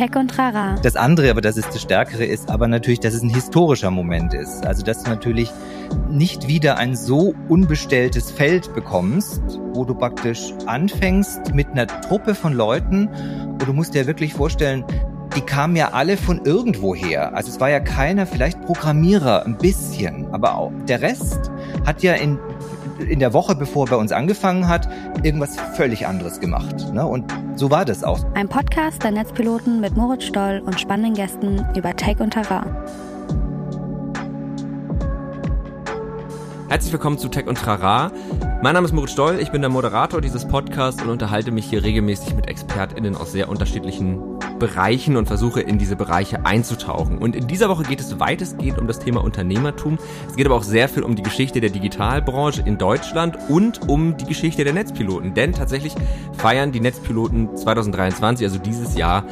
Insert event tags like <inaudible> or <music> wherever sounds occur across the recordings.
Tech und Rara. Das andere, aber das ist das Stärkere, ist aber natürlich, dass es ein historischer Moment ist. Also, dass du natürlich nicht wieder ein so unbestelltes Feld bekommst, wo du praktisch anfängst mit einer Truppe von Leuten und du musst dir wirklich vorstellen, die kamen ja alle von irgendwoher. Also es war ja keiner, vielleicht Programmierer, ein bisschen, aber auch der Rest hat ja in in der Woche, bevor er bei uns angefangen hat, irgendwas völlig anderes gemacht. Ne? Und so war das auch. Ein Podcast der Netzpiloten mit Moritz Stoll und spannenden Gästen über Tech und Terrain. Herzlich willkommen zu Tech und Trara. Mein Name ist Moritz Stoll, ich bin der Moderator dieses Podcasts und unterhalte mich hier regelmäßig mit ExpertInnen aus sehr unterschiedlichen Bereichen und versuche in diese Bereiche einzutauchen. Und in dieser Woche geht es weitestgehend um das Thema Unternehmertum. Es geht aber auch sehr viel um die Geschichte der Digitalbranche in Deutschland und um die Geschichte der Netzpiloten. Denn tatsächlich feiern die Netzpiloten 2023, also dieses Jahr,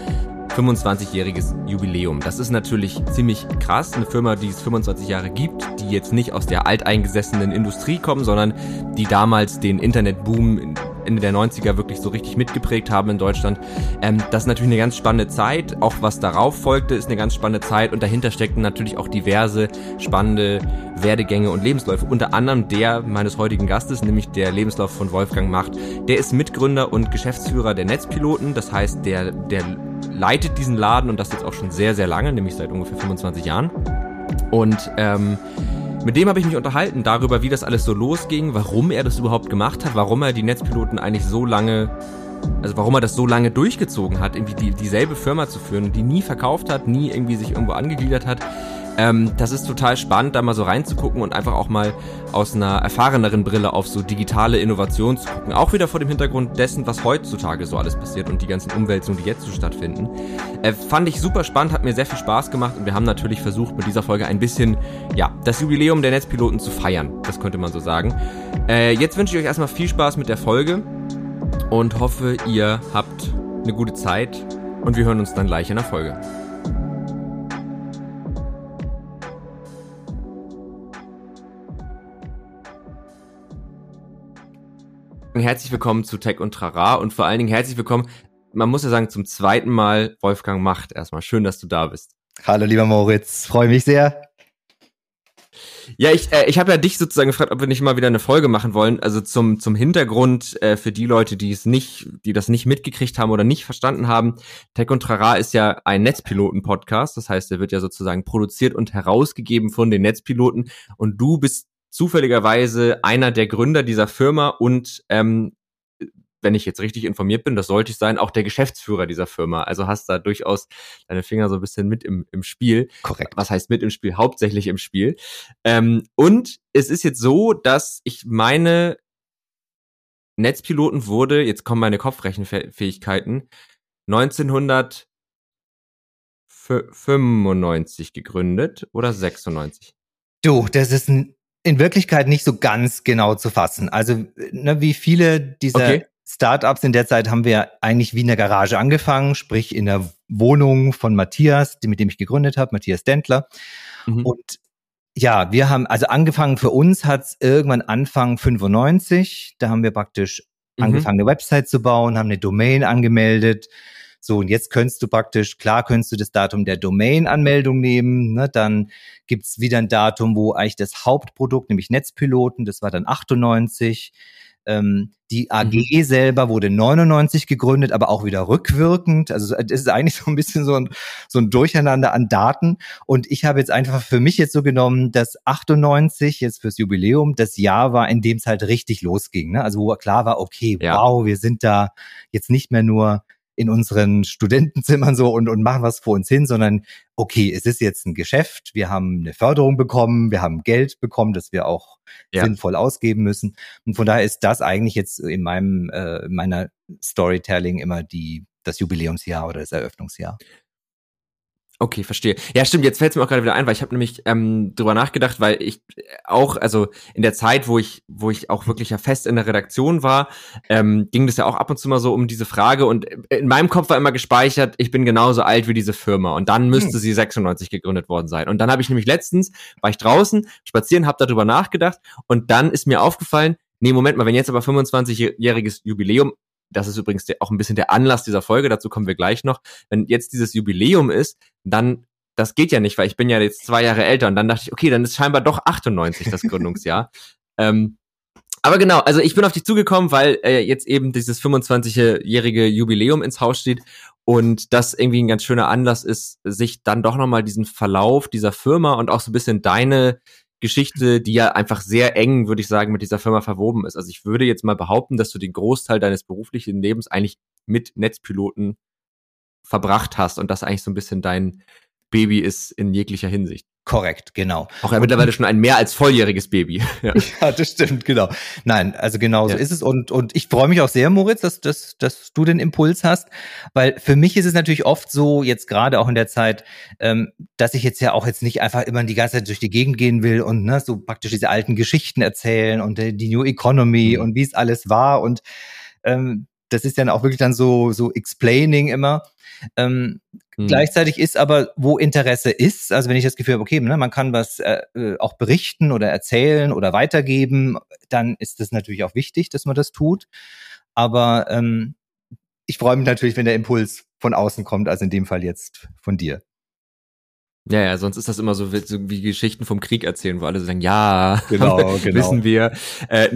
25-jähriges Jubiläum. Das ist natürlich ziemlich krass. Eine Firma, die es 25 Jahre gibt, die jetzt nicht aus der alteingesessenen Industrie kommen, sondern die damals den Internetboom Ende der 90er wirklich so richtig mitgeprägt haben in Deutschland. Ähm, das ist natürlich eine ganz spannende Zeit. Auch was darauf folgte, ist eine ganz spannende Zeit. Und dahinter steckten natürlich auch diverse spannende Werdegänge und Lebensläufe. Unter anderem der meines heutigen Gastes, nämlich der Lebenslauf von Wolfgang Macht. Der ist Mitgründer und Geschäftsführer der Netzpiloten. Das heißt, der, der leitet diesen Laden und das jetzt auch schon sehr, sehr lange, nämlich seit ungefähr 25 Jahren. Und ähm, mit dem habe ich mich unterhalten darüber, wie das alles so losging, warum er das überhaupt gemacht hat, warum er die Netzpiloten eigentlich so lange, also warum er das so lange durchgezogen hat, irgendwie die, dieselbe Firma zu führen, die nie verkauft hat, nie irgendwie sich irgendwo angegliedert hat. Ähm, das ist total spannend, da mal so reinzugucken und einfach auch mal aus einer erfahreneren Brille auf so digitale Innovation zu gucken. Auch wieder vor dem Hintergrund dessen, was heutzutage so alles passiert und die ganzen Umwälzungen, die jetzt so stattfinden. Äh, fand ich super spannend, hat mir sehr viel Spaß gemacht und wir haben natürlich versucht, mit dieser Folge ein bisschen, ja, das Jubiläum der Netzpiloten zu feiern. Das könnte man so sagen. Äh, jetzt wünsche ich euch erstmal viel Spaß mit der Folge und hoffe, ihr habt eine gute Zeit und wir hören uns dann gleich in der Folge. Herzlich willkommen zu Tech und Trara und vor allen Dingen herzlich willkommen, man muss ja sagen, zum zweiten Mal Wolfgang Macht. Erstmal schön, dass du da bist. Hallo lieber Moritz, freue mich sehr. Ja, ich, äh, ich habe ja dich sozusagen gefragt, ob wir nicht mal wieder eine Folge machen wollen. Also zum, zum Hintergrund äh, für die Leute, die es nicht, die das nicht mitgekriegt haben oder nicht verstanden haben. Tech und Trara ist ja ein Netzpiloten-Podcast. Das heißt, er wird ja sozusagen produziert und herausgegeben von den Netzpiloten. Und du bist zufälligerweise einer der Gründer dieser Firma und ähm, wenn ich jetzt richtig informiert bin, das sollte ich sein, auch der Geschäftsführer dieser Firma. Also hast da durchaus deine Finger so ein bisschen mit im, im Spiel. Korrekt. Was heißt mit im Spiel? Hauptsächlich im Spiel. Ähm, und es ist jetzt so, dass ich meine Netzpiloten wurde, jetzt kommen meine Kopfrechenfähigkeiten, 1995 gegründet oder 96? Du, das ist ein in Wirklichkeit nicht so ganz genau zu fassen. Also, ne, wie viele dieser okay. Startups in der Zeit haben wir eigentlich wie in der Garage angefangen, sprich in der Wohnung von Matthias, mit dem ich gegründet habe, Matthias Dentler. Mhm. Und ja, wir haben, also angefangen für uns hat's irgendwann Anfang 95. Da haben wir praktisch mhm. angefangen, eine Website zu bauen, haben eine Domain angemeldet, so, und jetzt könntest du praktisch, klar könntest du das Datum der Domain-Anmeldung nehmen, ne? dann gibt's wieder ein Datum, wo eigentlich das Hauptprodukt, nämlich Netzpiloten, das war dann 98, ähm, die AG mhm. selber wurde 99 gegründet, aber auch wieder rückwirkend. Also es ist eigentlich so ein bisschen so ein, so ein Durcheinander an Daten. Und ich habe jetzt einfach für mich jetzt so genommen, dass 98 jetzt fürs Jubiläum das Jahr war, in dem es halt richtig losging. Ne? Also wo klar war, okay, ja. wow, wir sind da jetzt nicht mehr nur in unseren Studentenzimmern so und, und machen was vor uns hin, sondern okay, es ist jetzt ein Geschäft, wir haben eine Förderung bekommen, wir haben Geld bekommen, das wir auch ja. sinnvoll ausgeben müssen. Und von daher ist das eigentlich jetzt in meinem, äh, in meiner Storytelling immer die, das Jubiläumsjahr oder das Eröffnungsjahr. Okay, verstehe. Ja, stimmt, jetzt fällt es mir auch gerade wieder ein, weil ich habe nämlich ähm, drüber nachgedacht, weil ich auch, also in der Zeit, wo ich, wo ich auch wirklich ja fest in der Redaktion war, ähm, ging das ja auch ab und zu mal so um diese Frage und in meinem Kopf war immer gespeichert, ich bin genauso alt wie diese Firma und dann müsste hm. sie 96 gegründet worden sein. Und dann habe ich nämlich letztens, war ich draußen, spazieren, habe darüber nachgedacht und dann ist mir aufgefallen, nee, Moment mal, wenn jetzt aber 25-jähriges Jubiläum, das ist übrigens auch ein bisschen der Anlass dieser Folge, dazu kommen wir gleich noch, wenn jetzt dieses Jubiläum ist, dann das geht ja nicht, weil ich bin ja jetzt zwei Jahre älter und dann dachte ich, okay, dann ist scheinbar doch 98 das Gründungsjahr. <laughs> ähm, aber genau, also ich bin auf dich zugekommen, weil äh, jetzt eben dieses 25-jährige Jubiläum ins Haus steht und das irgendwie ein ganz schöner Anlass ist, sich dann doch nochmal diesen Verlauf dieser Firma und auch so ein bisschen deine Geschichte, die ja einfach sehr eng, würde ich sagen, mit dieser Firma verwoben ist. Also ich würde jetzt mal behaupten, dass du den Großteil deines beruflichen Lebens eigentlich mit Netzpiloten verbracht hast und das eigentlich so ein bisschen dein Baby ist in jeglicher Hinsicht. Korrekt, genau. Auch ja mittlerweile schon ein mehr als volljähriges Baby. <laughs> ja. ja, das stimmt, genau. Nein, also genau so ja. ist es. Und, und ich freue mich auch sehr, Moritz, dass, dass, dass du den Impuls hast, weil für mich ist es natürlich oft so, jetzt gerade auch in der Zeit, ähm, dass ich jetzt ja auch jetzt nicht einfach immer die ganze Zeit durch die Gegend gehen will und ne, so praktisch diese alten Geschichten erzählen und äh, die New Economy mhm. und wie es alles war. Und ähm, das ist dann auch wirklich dann so, so explaining immer. Ähm, hm. Gleichzeitig ist aber, wo Interesse ist, also wenn ich das Gefühl habe, okay, ne, man kann was äh, äh, auch berichten oder erzählen oder weitergeben, dann ist das natürlich auch wichtig, dass man das tut. Aber ähm, ich freue mich natürlich, wenn der Impuls von außen kommt, also in dem Fall jetzt von dir. Ja, ja, sonst ist das immer so, so wie Geschichten vom Krieg erzählen, wo alle so sagen, ja, genau, <laughs> genau. wissen wir. Äh,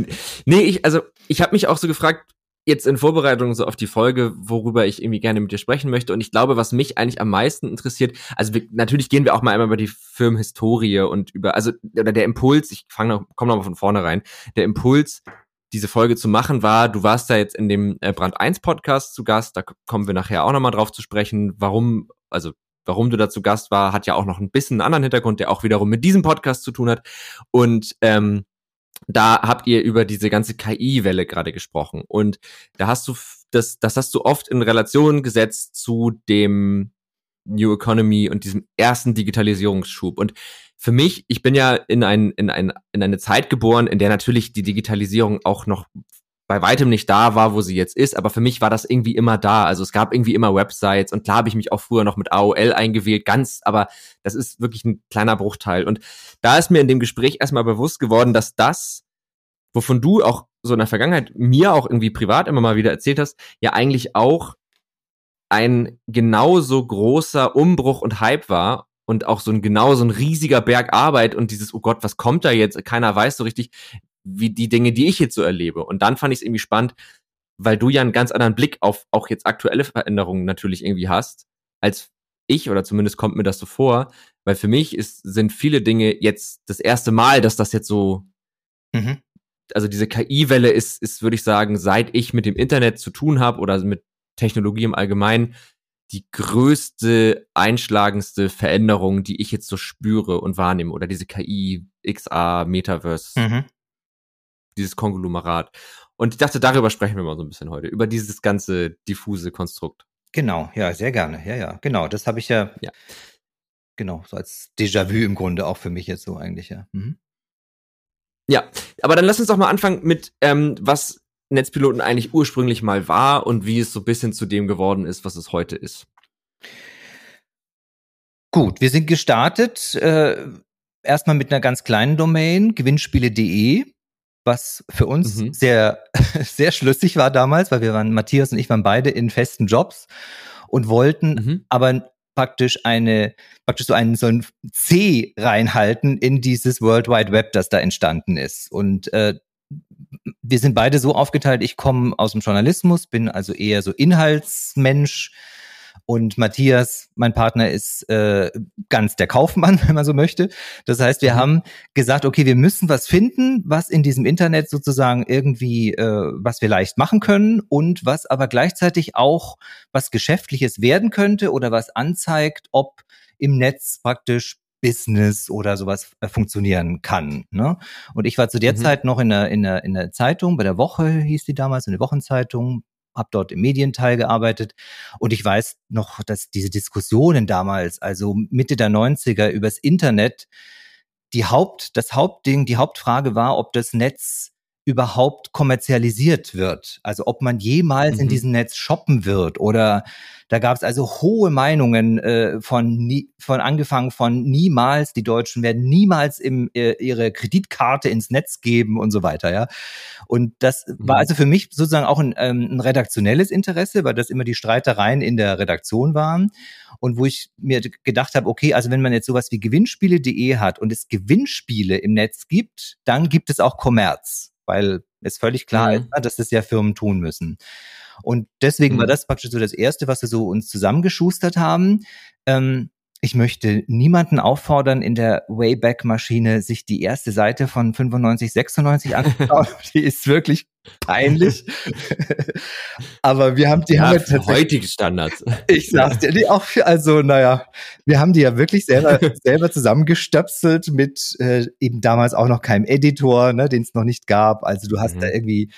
nee, ich, also ich habe mich auch so gefragt, jetzt in Vorbereitung so auf die Folge, worüber ich irgendwie gerne mit dir sprechen möchte. Und ich glaube, was mich eigentlich am meisten interessiert, also wir, natürlich gehen wir auch mal einmal über die Firmenhistorie und über, also, oder der Impuls, ich fange noch, komm noch mal von vorne rein, der Impuls, diese Folge zu machen war, du warst da jetzt in dem äh, Brand 1 Podcast zu Gast, da kommen wir nachher auch nochmal drauf zu sprechen, warum, also warum du da zu Gast war, hat ja auch noch ein bisschen einen anderen Hintergrund, der auch wiederum mit diesem Podcast zu tun hat. Und ähm, da habt ihr über diese ganze KI-Welle gerade gesprochen. Und da hast du das, das hast du oft in Relation gesetzt zu dem New Economy und diesem ersten Digitalisierungsschub. Und für mich, ich bin ja in, ein, in, ein, in eine Zeit geboren, in der natürlich die Digitalisierung auch noch bei weitem nicht da war, wo sie jetzt ist, aber für mich war das irgendwie immer da. Also es gab irgendwie immer Websites und klar habe ich mich auch früher noch mit AOL eingewählt, ganz, aber das ist wirklich ein kleiner Bruchteil. Und da ist mir in dem Gespräch erstmal bewusst geworden, dass das, wovon du auch so in der Vergangenheit mir auch irgendwie privat immer mal wieder erzählt hast, ja eigentlich auch ein genauso großer Umbruch und Hype war und auch so ein genau so ein riesiger Berg Arbeit und dieses, oh Gott, was kommt da jetzt? Keiner weiß so richtig, wie die Dinge, die ich jetzt so erlebe. Und dann fand ich es irgendwie spannend, weil du ja einen ganz anderen Blick auf auch jetzt aktuelle Veränderungen natürlich irgendwie hast, als ich, oder zumindest kommt mir das so vor, weil für mich ist, sind viele Dinge jetzt das erste Mal, dass das jetzt so, mhm. also diese KI-Welle ist, ist, würde ich sagen, seit ich mit dem Internet zu tun habe oder mit Technologie im Allgemeinen, die größte, einschlagendste Veränderung, die ich jetzt so spüre und wahrnehme, oder diese KI, XA, Metaverse, mhm dieses Konglomerat. Und ich dachte, darüber sprechen wir mal so ein bisschen heute, über dieses ganze diffuse Konstrukt. Genau, ja, sehr gerne. Ja, ja, genau. Das habe ich ja, ja, genau, so als Déjà-vu im Grunde auch für mich jetzt so eigentlich, ja. Mhm. Ja, aber dann lass uns doch mal anfangen mit, ähm, was Netzpiloten eigentlich ursprünglich mal war und wie es so ein bisschen zu dem geworden ist, was es heute ist. Gut, wir sind gestartet äh, erstmal mit einer ganz kleinen Domain, gewinnspiele.de was für uns mhm. sehr, <laughs> sehr schlüssig war damals, weil wir waren, Matthias und ich waren beide in festen Jobs und wollten mhm. aber praktisch eine, praktisch so einen, so ein C reinhalten in dieses World Wide Web, das da entstanden ist. Und äh, wir sind beide so aufgeteilt, ich komme aus dem Journalismus, bin also eher so Inhaltsmensch, und Matthias, mein Partner, ist äh, ganz der Kaufmann, <laughs> wenn man so möchte. Das heißt, wir mhm. haben gesagt, okay, wir müssen was finden, was in diesem Internet sozusagen irgendwie, äh, was wir leicht machen können und was aber gleichzeitig auch was Geschäftliches werden könnte oder was anzeigt, ob im Netz praktisch Business oder sowas äh, funktionieren kann. Ne? Und ich war zu der mhm. Zeit noch in der, in, der, in der Zeitung, bei der Woche hieß die damals, in der Wochenzeitung, habe dort im Medienteil gearbeitet. Und ich weiß noch, dass diese Diskussionen damals, also Mitte der 90er übers Internet, die Haupt, das Hauptding, die Hauptfrage war, ob das Netz überhaupt kommerzialisiert wird. Also ob man jemals mhm. in diesem Netz shoppen wird oder da gab es also hohe Meinungen äh, von, nie, von angefangen von niemals, die Deutschen werden niemals im, äh, ihre Kreditkarte ins Netz geben und so weiter, ja. Und das mhm. war also für mich sozusagen auch ein, ähm, ein redaktionelles Interesse, weil das immer die Streitereien in der Redaktion waren und wo ich mir gedacht habe, okay, also wenn man jetzt sowas wie Gewinnspiele.de hat und es Gewinnspiele im Netz gibt, dann gibt es auch Kommerz weil es völlig klar mhm. ist, ne, dass das ja Firmen tun müssen. Und deswegen mhm. war das praktisch so das Erste, was wir so uns zusammengeschustert haben. Ähm, ich möchte niemanden auffordern, in der Wayback-Maschine sich die erste Seite von 95, 96 anzuschauen. <laughs> die ist wirklich peinlich. <laughs> Aber wir haben die ja, haben wir heutige Standards. Ich sag's dir, die auch, also naja, wir haben die ja wirklich selber <laughs> selber zusammengestöpselt mit äh, eben damals auch noch keinem Editor, ne, den es noch nicht gab. Also du hast mhm. da irgendwie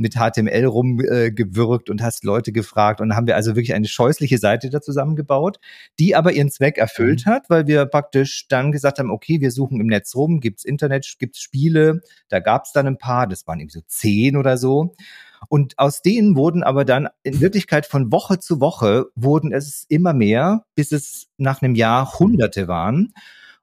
mit HTML rumgewürgt äh, und hast Leute gefragt. Und haben wir also wirklich eine scheußliche Seite da zusammengebaut, die aber ihren Zweck erfüllt mhm. hat, weil wir praktisch dann gesagt haben, okay, wir suchen im Netz rum, gibt's Internet, gibt's Spiele, da gab's dann ein paar, das waren irgendwie so zehn oder so. Und aus denen wurden aber dann in Wirklichkeit von Woche zu Woche wurden es immer mehr, bis es nach einem Jahr Hunderte waren.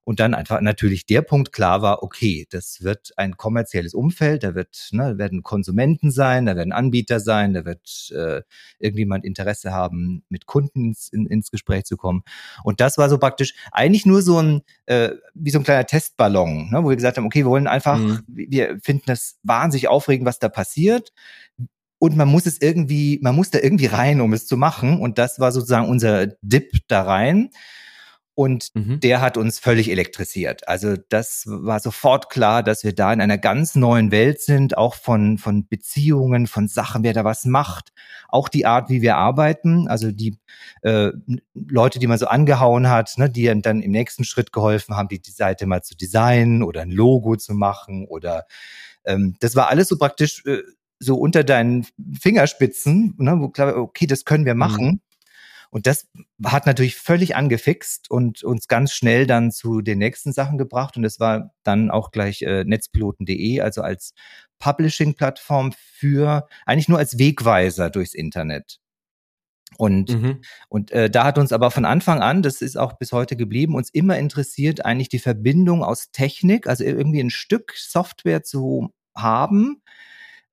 Und dann einfach natürlich der Punkt klar war, okay, das wird ein kommerzielles Umfeld, da wird, ne, werden Konsumenten sein, da werden Anbieter sein, da wird äh, irgendjemand Interesse haben, mit Kunden ins, in, ins Gespräch zu kommen. Und das war so praktisch eigentlich nur so ein, äh, wie so ein kleiner Testballon, ne, wo wir gesagt haben, okay, wir wollen einfach, mhm. wir finden das wahnsinnig aufregend, was da passiert und man muss es irgendwie, man muss da irgendwie rein, um es zu machen. Und das war sozusagen unser Dip da rein. Und mhm. der hat uns völlig elektrisiert. Also das war sofort klar, dass wir da in einer ganz neuen Welt sind, auch von, von Beziehungen, von Sachen, wer da was macht, auch die Art, wie wir arbeiten. Also die äh, Leute, die man so angehauen hat, ne, die dann im nächsten Schritt geholfen haben, die, die Seite mal zu designen oder ein Logo zu machen oder ähm, das war alles so praktisch äh, so unter deinen Fingerspitzen, ne, wo klar, okay, das können wir mhm. machen. Mhm. Und das hat natürlich völlig angefixt und uns ganz schnell dann zu den nächsten Sachen gebracht. Und es war dann auch gleich äh, netzpiloten.de, also als Publishing-Plattform für, eigentlich nur als Wegweiser durchs Internet. Und, mhm. und äh, da hat uns aber von Anfang an, das ist auch bis heute geblieben, uns immer interessiert, eigentlich die Verbindung aus Technik, also irgendwie ein Stück Software zu haben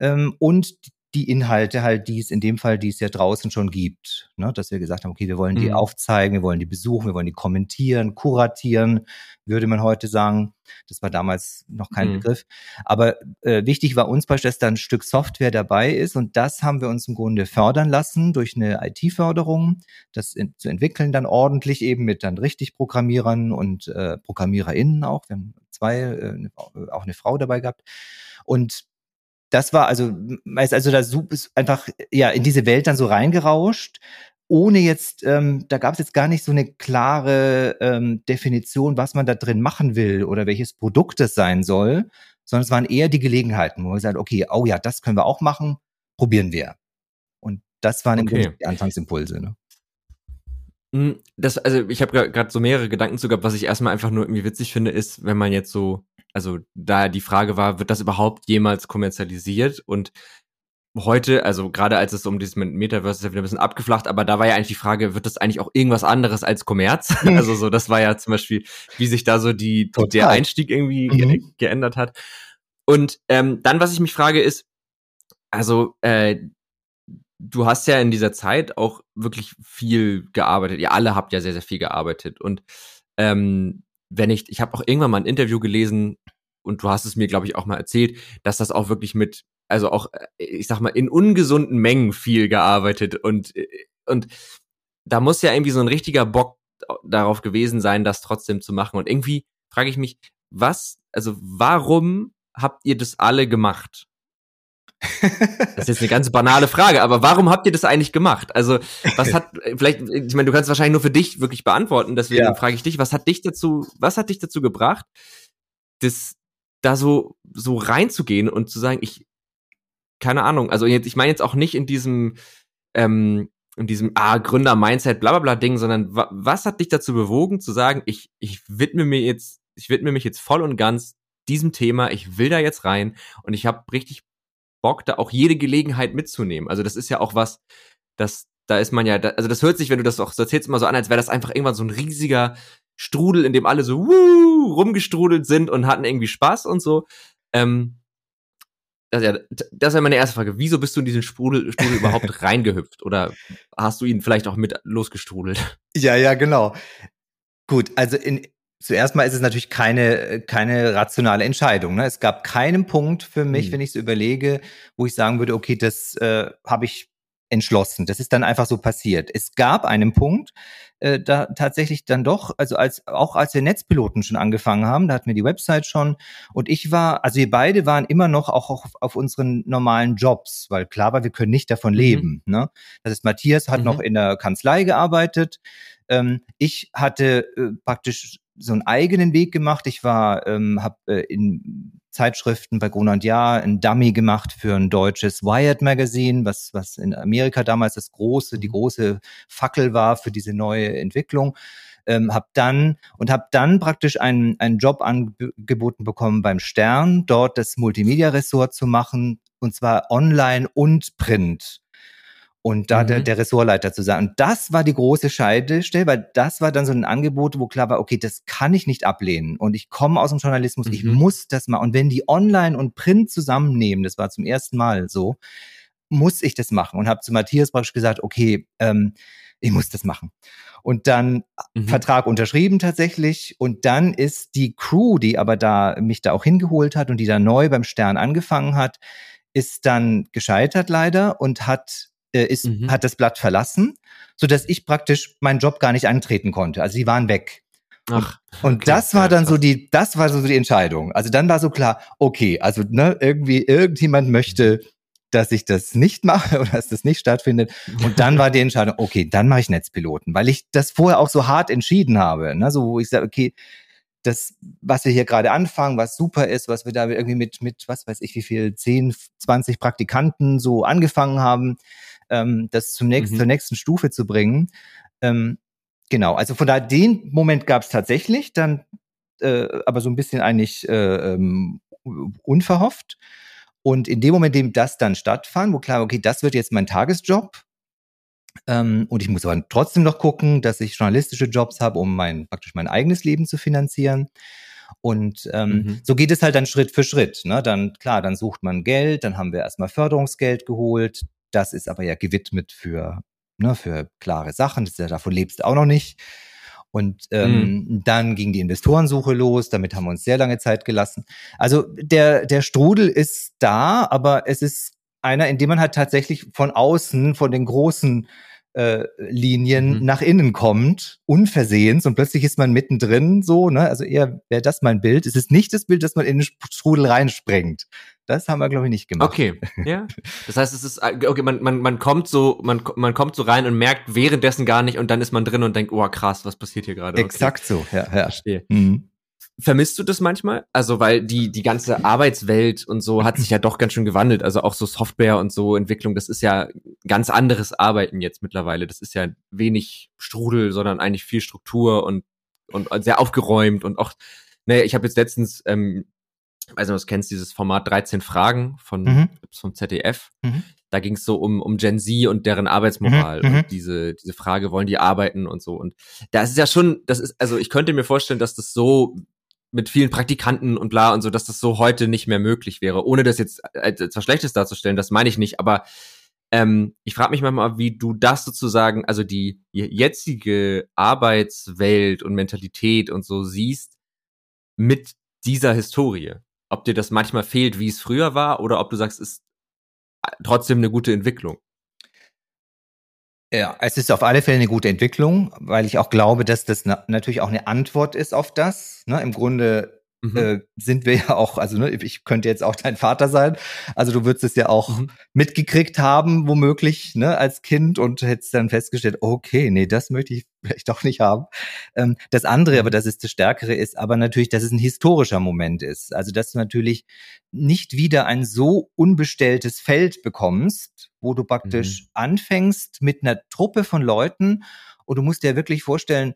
ähm, und die Inhalte halt, die es in dem Fall, die es ja draußen schon gibt. Ne? Dass wir gesagt haben, okay, wir wollen die mhm. aufzeigen, wir wollen die besuchen, wir wollen die kommentieren, kuratieren, würde man heute sagen. Das war damals noch kein mhm. Begriff. Aber äh, wichtig war uns beispielsweise, dass da ein Stück Software dabei ist und das haben wir uns im Grunde fördern lassen durch eine IT-Förderung, das in, zu entwickeln dann ordentlich eben mit dann richtig Programmierern und äh, ProgrammiererInnen auch. Wir haben zwei, äh, auch eine Frau dabei gehabt. Und das war also, also da ist einfach ja in diese Welt dann so reingerauscht, ohne jetzt, ähm, da gab es jetzt gar nicht so eine klare ähm, Definition, was man da drin machen will oder welches Produkt es sein soll, sondern es waren eher die Gelegenheiten, wo wir sagen, okay, oh ja, das können wir auch machen, probieren wir. Und das waren okay. im die Anfangsimpulse. Ne? Hm, das, also ich habe gerade so mehrere Gedanken zu gehabt, was ich erstmal einfach nur irgendwie witzig finde, ist, wenn man jetzt so also da die Frage war, wird das überhaupt jemals kommerzialisiert? Und heute, also gerade als es um dieses Metaverse ist ja wieder ein bisschen abgeflacht, aber da war ja eigentlich die Frage, wird das eigentlich auch irgendwas anderes als Kommerz? <laughs> also so, das war ja zum Beispiel, wie sich da so die, Total. der Einstieg irgendwie mhm. ge geändert hat. Und ähm, dann, was ich mich frage, ist, also äh, du hast ja in dieser Zeit auch wirklich viel gearbeitet. Ihr alle habt ja sehr, sehr viel gearbeitet. Und ähm, wenn ich, ich habe auch irgendwann mal ein Interview gelesen und du hast es mir, glaube ich, auch mal erzählt, dass das auch wirklich mit, also auch, äh, ich sag mal, in ungesunden Mengen viel gearbeitet und, äh, und da muss ja irgendwie so ein richtiger Bock darauf gewesen sein, das trotzdem zu machen. Und irgendwie frage ich mich, was, also warum habt ihr das alle gemacht? Das ist jetzt eine ganz banale Frage, aber warum habt ihr das eigentlich gemacht? Also, was hat, <laughs> vielleicht, ich meine, du kannst wahrscheinlich nur für dich wirklich beantworten, deswegen ja. frage ich dich, was hat dich dazu, was hat dich dazu gebracht, das da so, so reinzugehen und zu sagen, ich, keine Ahnung, also jetzt, ich meine jetzt auch nicht in diesem, ähm, in diesem ah, Gründer-Mindset, bla bla bla Ding, sondern wa was hat dich dazu bewogen, zu sagen, ich, ich widme mir jetzt, ich widme mich jetzt voll und ganz diesem Thema, ich will da jetzt rein und ich habe richtig Bock, da auch jede Gelegenheit mitzunehmen. Also das ist ja auch was, das, da ist man ja, da, also das hört sich, wenn du das auch so erzählst, immer so an, als wäre das einfach irgendwann so ein riesiger Strudel, in dem alle so wuh, rumgestrudelt sind und hatten irgendwie Spaß und so. Ähm, das, ja, das wäre meine erste Frage. Wieso bist du in diesen Strudel, Strudel überhaupt <laughs> reingehüpft? Oder hast du ihn vielleicht auch mit losgestrudelt? Ja, ja, genau. Gut, also in, zuerst mal ist es natürlich keine, keine rationale Entscheidung. Ne? Es gab keinen Punkt für mich, hm. wenn ich so überlege, wo ich sagen würde, okay, das äh, habe ich entschlossen. Das ist dann einfach so passiert. Es gab einen Punkt, äh, da tatsächlich dann doch, also als auch als wir Netzpiloten schon angefangen haben, da hatten wir die Website schon und ich war, also wir beide waren immer noch auch auf, auf unseren normalen Jobs, weil klar war, wir können nicht davon mhm. leben. Ne? Das ist Matthias hat mhm. noch in der Kanzlei gearbeitet. Ähm, ich hatte äh, praktisch so einen eigenen Weg gemacht. Ich war, ähm, habe äh, in Zeitschriften bei Gruner und Jahr ein Dummy gemacht für ein deutsches Wired Magazine, was was in Amerika damals das große, die mhm. große Fackel war für diese neue Entwicklung. Ähm, habe dann und habe dann praktisch einen einen Job angeboten bekommen beim Stern, dort das Multimedia-Ressort zu machen und zwar online und print und da mhm. der, der Ressortleiter zu sein. Und das war die große Scheidestelle, weil das war dann so ein Angebot, wo klar war, okay, das kann ich nicht ablehnen. Und ich komme aus dem Journalismus, mhm. ich muss das mal. Und wenn die Online und Print zusammennehmen, das war zum ersten Mal so, muss ich das machen. Und habe zu Matthias praktisch gesagt, okay, ähm, ich muss das machen. Und dann mhm. Vertrag unterschrieben tatsächlich. Und dann ist die Crew, die aber da mich da auch hingeholt hat und die da neu beim Stern angefangen hat, ist dann gescheitert leider und hat äh, ist, mhm. hat das Blatt verlassen, so dass ich praktisch meinen Job gar nicht antreten konnte. Also die waren weg. Ach, und okay, das war dann so die, das war so die Entscheidung. Also dann war so klar, okay, also ne, irgendwie irgendjemand möchte, dass ich das nicht <laughs> mache oder dass das nicht stattfindet. Und dann war die Entscheidung, okay, dann mache ich Netzpiloten, weil ich das vorher auch so hart entschieden habe. Ne? So, wo ich sage, okay, das, was wir hier gerade anfangen, was super ist, was wir da irgendwie mit, mit, was weiß ich, wie viel, 10, 20 Praktikanten so angefangen haben, ähm, das zum nächsten, mhm. zur nächsten Stufe zu bringen. Ähm, genau, also von da den Moment gab es tatsächlich, dann äh, aber so ein bisschen eigentlich äh, ähm, unverhofft. Und in dem Moment, in dem das dann stattfand, wo klar, okay, das wird jetzt mein Tagesjob, ähm, und ich muss aber trotzdem noch gucken, dass ich journalistische Jobs habe, um mein praktisch mein eigenes Leben zu finanzieren. Und ähm, mhm. so geht es halt dann Schritt für Schritt. Ne? Dann klar, dann sucht man Geld, dann haben wir erstmal Förderungsgeld geholt, das ist aber ja gewidmet für, ne, für klare Sachen. Das ist ja, davon lebst du auch noch nicht. Und ähm, mhm. dann ging die Investorensuche los, damit haben wir uns sehr lange Zeit gelassen. Also der, der Strudel ist da, aber es ist einer, in dem man halt tatsächlich von außen, von den großen äh, Linien mhm. nach innen kommt, unversehens und plötzlich ist man mittendrin so, ne? Also eher wäre das mein Bild. Es ist nicht das Bild, dass man in den Strudel reinspringt. Das haben wir, glaube ich, nicht gemacht. Okay, ja. Das heißt, es ist, okay, man, man, man kommt so, man, man kommt so rein und merkt währenddessen gar nicht und dann ist man drin und denkt, oh krass, was passiert hier gerade? Okay. Exakt so, ja, ja. Verstehe. Mhm. Vermisst du das manchmal? Also, weil die, die ganze Arbeitswelt und so hat sich ja doch ganz schön gewandelt. Also auch so Software und so Entwicklung, das ist ja ganz anderes Arbeiten jetzt mittlerweile. Das ist ja wenig Strudel, sondern eigentlich viel Struktur und, und sehr aufgeräumt und auch, naja, ich habe jetzt letztens, ähm, weiß nicht, du kennst dieses Format 13 Fragen von, mhm. vom ZDF. Mhm. Da ging es so um, um Gen Z und deren Arbeitsmoral mhm. und mhm. diese, diese Frage, wollen die arbeiten und so. Und da ist es ja schon, das ist, also ich könnte mir vorstellen, dass das so mit vielen Praktikanten und bla und so, dass das so heute nicht mehr möglich wäre. Ohne das jetzt als etwas Schlechtes darzustellen, das meine ich nicht, aber ähm, ich frage mich manchmal, wie du das sozusagen, also die jetzige Arbeitswelt und Mentalität und so siehst mit dieser Historie. Ob dir das manchmal fehlt, wie es früher war, oder ob du sagst, ist trotzdem eine gute Entwicklung. Ja, es ist auf alle Fälle eine gute Entwicklung, weil ich auch glaube, dass das na natürlich auch eine Antwort ist auf das. Ne? Im Grunde mhm. äh, sind wir <laughs> ja auch, also ne, ich könnte jetzt auch dein Vater sein. Also du würdest es ja auch mhm. mitgekriegt haben, womöglich, ne, als Kind und hättest dann festgestellt, okay, nee, das möchte ich <laughs> vielleicht doch nicht haben. Ähm, das andere, aber mhm. das ist das Stärkere, ist aber natürlich, dass es ein historischer Moment ist. Also dass du natürlich nicht wieder ein so unbestelltes Feld bekommst, wo du praktisch mhm. anfängst mit einer Truppe von Leuten und du musst dir wirklich vorstellen,